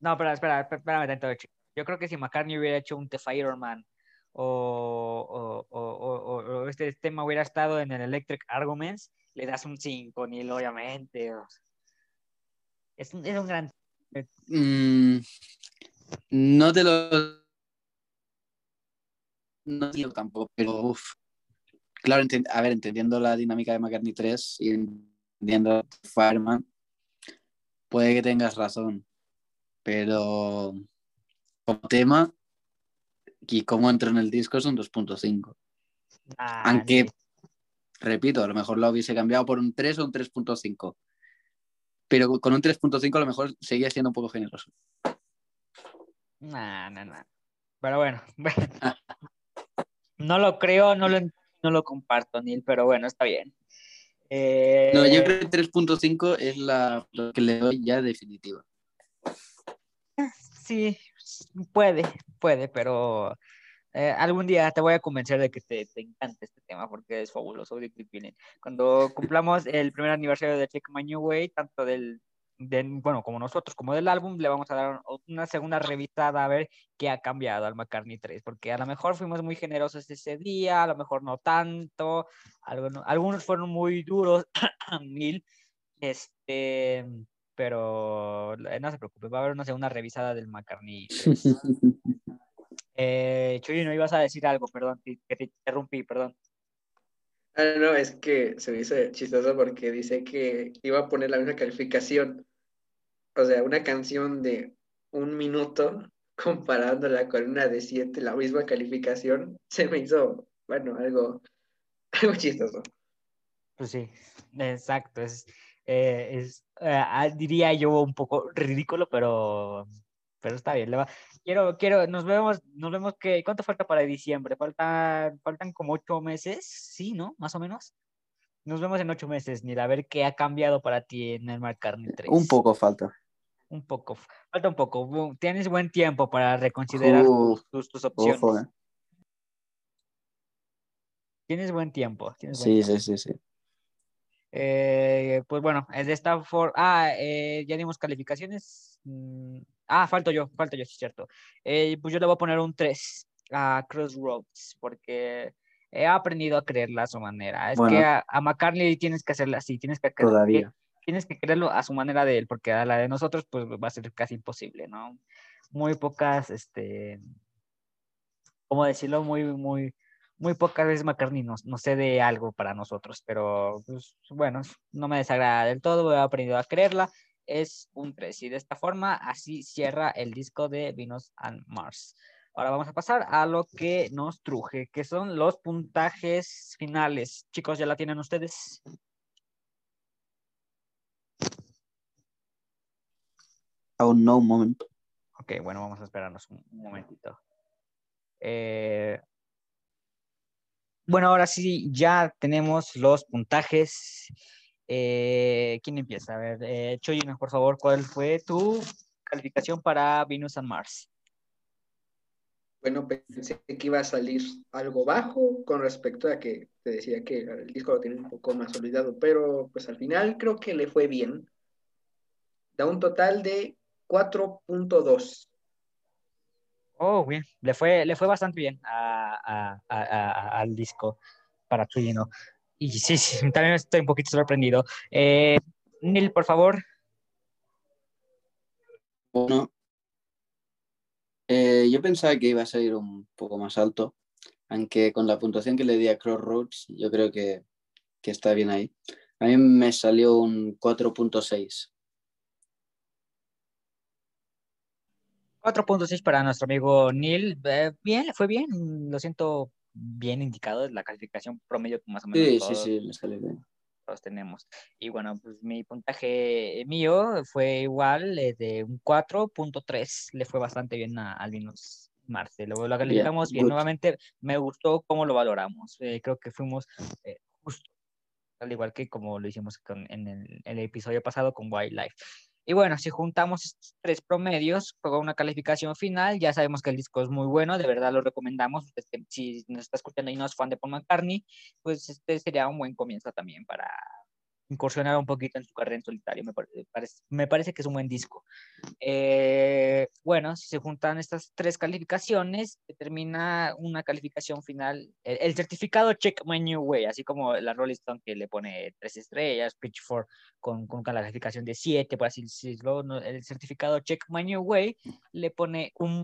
No, pero espera, espera, espérame. Yo creo que si McCartney hubiera hecho un The Fireman o, o, o, o- este tema hubiera estado en el Electric Arguments, le das un 5, Neil, obviamente. Es un, es un gran. Mm, no te lo. No digo tampoco, pero uf. Claro, a ver, entendiendo la dinámica de McCartney 3 y entendiendo Fireman, puede que tengas razón, pero como tema y cómo entra en el disco es un 2.5. Ah, Aunque, repito, a lo mejor lo hubiese cambiado por un 3 o un 3.5. Pero con un 3.5 a lo mejor seguía siendo un poco generoso. Nah, nah, nah. Pero bueno, bueno. no lo creo, no lo, no lo comparto, Neil, pero bueno, está bien. Eh, No, yo creo que 3.5 es la lo que le doy ya definitiva. Sí, puede, puede, pero eh, algún día te voy a convencer de que te, te encante este tema porque es fabuloso. Cuando cumplamos el primer aniversario de Check My New Way, tanto del, del- bueno, como nosotros, como del álbum, le vamos a dar una segunda revisada a ver qué ha cambiado al McCartney 3, porque a lo mejor fuimos muy generosos ese día, a lo mejor no tanto, algunos, algunos fueron muy duros, mil, este, pero eh, no se preocupe, va a haber una segunda revisada del McCartney 3. Eh, Chuy, no ibas a decir algo, perdón, que que te interrumpí, perdón. Ah, no, es que se me hizo chistoso porque dice que iba a poner la misma calificación. O sea, una canción de un minuto comparándola con una de siete, la misma calificación, se me hizo, bueno, algo, algo chistoso. Pues sí, exacto, es, eh, es eh, ah, diría yo un poco ridículo, pero, pero está bien. le va- Quiero, quiero, nos vemos, nos vemos que, ¿cuánto falta para diciembre? Faltan, faltan como ocho meses, sí, ¿no? Más o menos. Nos vemos en ocho meses, Nil, a ver qué ha cambiado para ti en el McCartney 3. Un poco falta. Un poco, falta un poco. Tienes buen tiempo para reconsiderar tus, tus, tus opciones. Ojo, eh. Tienes buen tiempo. Tienes buen Sí, tiempo. sí, sí, sí. Eh, pues bueno, es de esta forma. Ah, eh, ya dimos calificaciones. Mm, Ah, falto yo, falto yo, sí es cierto. Eh, pues yo le voy a poner un 3 a Crossroads, porque he aprendido a creerla a su manera. Es Bueno. que a, a McCartney tienes que hacerla así, tienes que, Todavía. tienes que creerlo a su manera de él, porque a la de nosotros pues va a ser casi imposible, ¿no? Muy pocas, este, ¿cómo decirlo? Muy, muy, muy pocas veces McCartney nos, nos cede algo para nosotros, pero pues, bueno, no me desagrada del todo, he aprendido a creerla, es un 3 y de esta forma así cierra el disco de Venus and Mars. Ahora vamos a pasar a lo que nos truje, que son los puntajes finales. Chicos, ¿ya la tienen ustedes? Aún no, un momento. Ok, bueno, vamos a esperarnos un, un momentito. Eh, bueno, ahora sí, ya tenemos los puntajes. Eh, ¿Quién empieza? A ver, eh, por favor, ¿cuál fue tu calificación para Venus and Mars? Bueno, pensé que iba a salir algo bajo con respecto a que te decía que el disco lo tiene un poco más olvidado, pero pues al final creo que le fue bien. Da un total de 4.2. Oh, bien, le fue, le fue bastante bien al disco para Chuyino. Y sí, sí, también estoy un poquito sorprendido. Eh, Neil, por favor. Bueno, eh, yo pensaba que iba a salir un poco más alto, aunque con la puntuación que le di a Crossroads, yo creo que, que está bien ahí. A mí me salió un 4.6. 4.6 para nuestro amigo Neil. Eh, bien, fue bien. Lo siento bien indicado. La calificación promedio más o menos Sí, sí, todos, sí, me sale bien. todos tenemos. Y bueno, pues mi puntaje mío fue igual, eh, de un 4.3. Le fue bastante bien a Alvinus Marce. Lo, lo calificamos bien. good. Nuevamente, me gustó cómo lo valoramos. Eh, creo que fuimos justo, al igual que como lo hicimos con- en el, el episodio pasado con Wildlife. Y bueno, si juntamos estos tres promedios con una calificación final, ya sabemos que el disco es muy bueno, de verdad lo recomendamos. Usted que- si nos está escuchando y no es fan de Paul McCartney, pues este sería un buen comienzo también para incursionar un poquito en su carrera en solitario. Me parece, me parece que es un buen disco. Eh, bueno, si se juntan estas tres calificaciones, determina una calificación final, el, el certificado Check My New Way, así como la Rolling Stone que le pone tres estrellas, Pitchfork con, con calificación de siete, por así decirlo, el certificado Check My New Way le pone un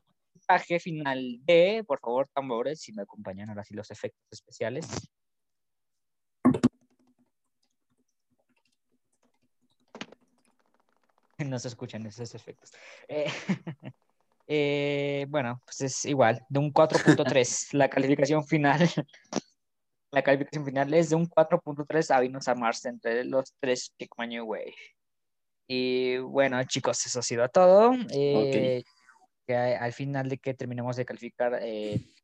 final de, por favor, tambores, si me acompañan ahora sí los efectos especiales. No se escuchan esos efectos. Eh, eh, bueno, pues es igual, de un 4.3. la calificación final. La calificación final es de un 4.3 a Venus a Mars entre los tres My New Way. Y bueno, chicos, eso ha sido todo. Eh, que al final de que terminemos de calificar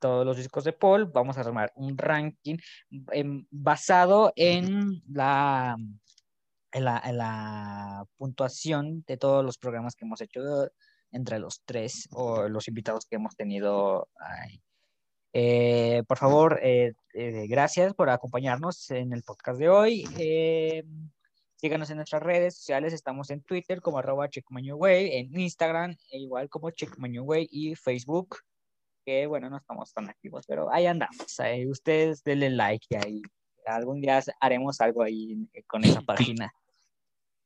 todos los discos de Paul, vamos a armar un ranking em, basado en la, en la, en la puntuación de todos los programas que hemos hecho entre los tres o los invitados que hemos tenido ahí. Eh, por favor, eh, eh, gracias por acompañarnos en el podcast de hoy. Eh, síganos en nuestras redes sociales. Estamos en Twitter como arroba checkmanuway, en Instagram e igual como checkmanuway y Facebook. Que bueno, no estamos tan activos, pero ahí andamos. Ustedes denle like y ahí algún día haremos algo ahí eh, con esa página.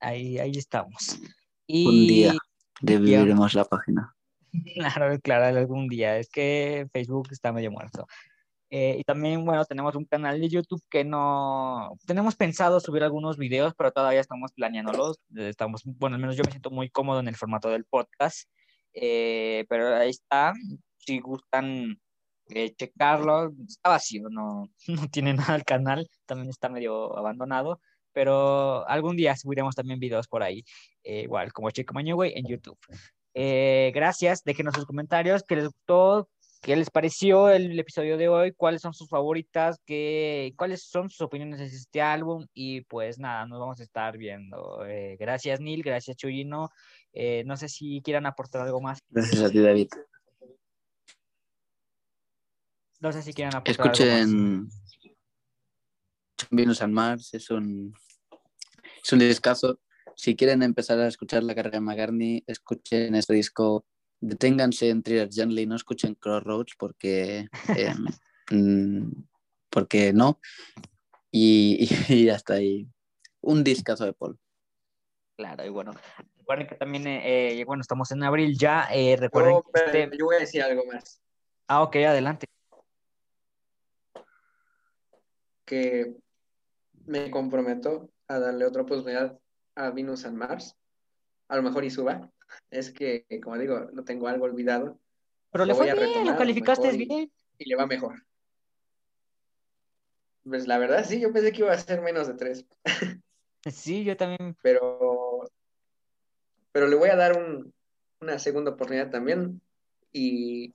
Ahí, ahí estamos. Y, Un día reviviremos la página. Claro, claro, algún día. Es que Facebook está medio muerto. Eh, y también, bueno, tenemos un canal de YouTube que no... Tenemos pensado subir algunos videos, pero todavía estamos planeándolos. Eh, Estamos, bueno, al menos yo me siento muy cómodo en el formato del podcast. Eh, pero ahí está. Si gustan eh, checarlo, está vacío, no, no tiene nada el canal. También está medio abandonado. Pero algún día subiremos también videos por ahí. eh, igual, como Chico Mañuway en YouTube. Eh, gracias, déjenos sus comentarios, qué les gustó, qué les pareció el episodio de hoy, cuáles son sus favoritas, qué, cuáles son sus opiniones de este álbum y pues nada, nos vamos a estar viendo. Eh, gracias Neil, gracias Chuyino, Eh, no sé si quieran aportar algo más, Gracias a ti, David. No sé si quieran aportar. Escuchen Venus and Mars, es un, es un discazo. Si quieren empezar a escuchar la carrera de McCartney, escuchen este disco. Deténganse en Trier Gently, no escuchen Crossroads porque, eh, mm, porque no. Y, y, y hasta ahí. Un discazo de Paul. Claro, y bueno, recuerden que también, eh, eh, bueno, estamos en abril ya, eh, recuerden No, que este- yo voy a decir algo más. Ah, ok, adelante. Que me comprometo a darle otra oportunidad a Venus and Mars. A lo mejor y suba. Es que, como digo, lo tengo algo olvidado Pero le fue bien, lo calificaste y- bien. y le va mejor. Pues la verdad sí, yo pensé que iba a ser menos de tres, Sí, yo también pero, pero le voy a dar un, una segunda oportunidad también. Y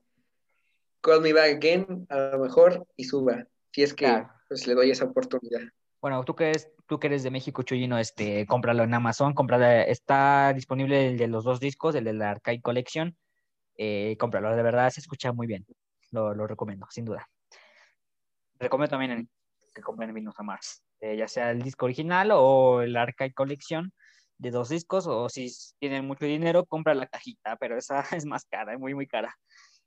Call Me Back Again, a lo mejor, y suba, si es que Claro. Pues, le doy esa oportunidad. Bueno, tú que eres, tú que eres de México, Chuyino, este, cómpralo en Amazon, cómpralo, está disponible el de los dos discos, el de la Arcade Collection, eh, cómpralo, de verdad se escucha muy bien, lo, recomiendo, sin duda. Recomiendo también en- que compren Vinos a Mars, eh, ya sea el disco original o el Arcade Collection de dos discos, o si tienen mucho dinero, compra la cajita, pero esa es más cara, muy, muy cara.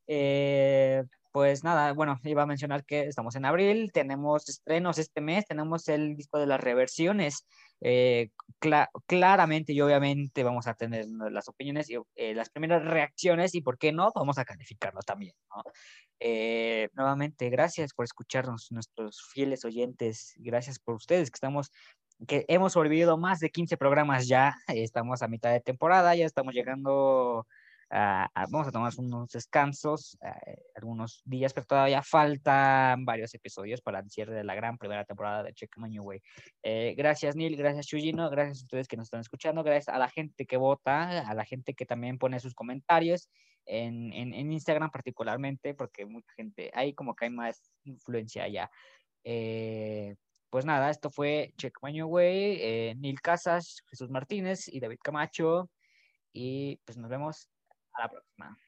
Eh, pues nada, bueno, iba a mencionar que estamos en abril, tenemos estrenos este mes, tenemos el disco de las reversiones. eh, cla- claramente y obviamente vamos a tener las opiniones y eh, las primeras reacciones y por qué no, vamos a calificarlo también. ¿no? Eh, nuevamente, gracias por escucharnos, nuestros fieles oyentes, gracias por ustedes que estamos que hemos sobrevivido más de 15 programas ya, estamos a mitad de temporada, ya estamos llegando a- a- vamos a tomar unos descansos, eh, algunos días, pero todavía faltan varios episodios para el cierre de la gran primera temporada de Check My Way. Eh, gracias, Neil, gracias, Shujino, gracias a ustedes que nos están escuchando, gracias a la gente que vota, a la gente que también pone sus comentarios en, en, Instagram particularmente, porque mucha gente, ahí como que hay más influencia allá. Eh, pues nada, esto fue Check My Way, Neil Casas, Jesús Martínez y David Camacho. Y pues nos vemos a la próxima.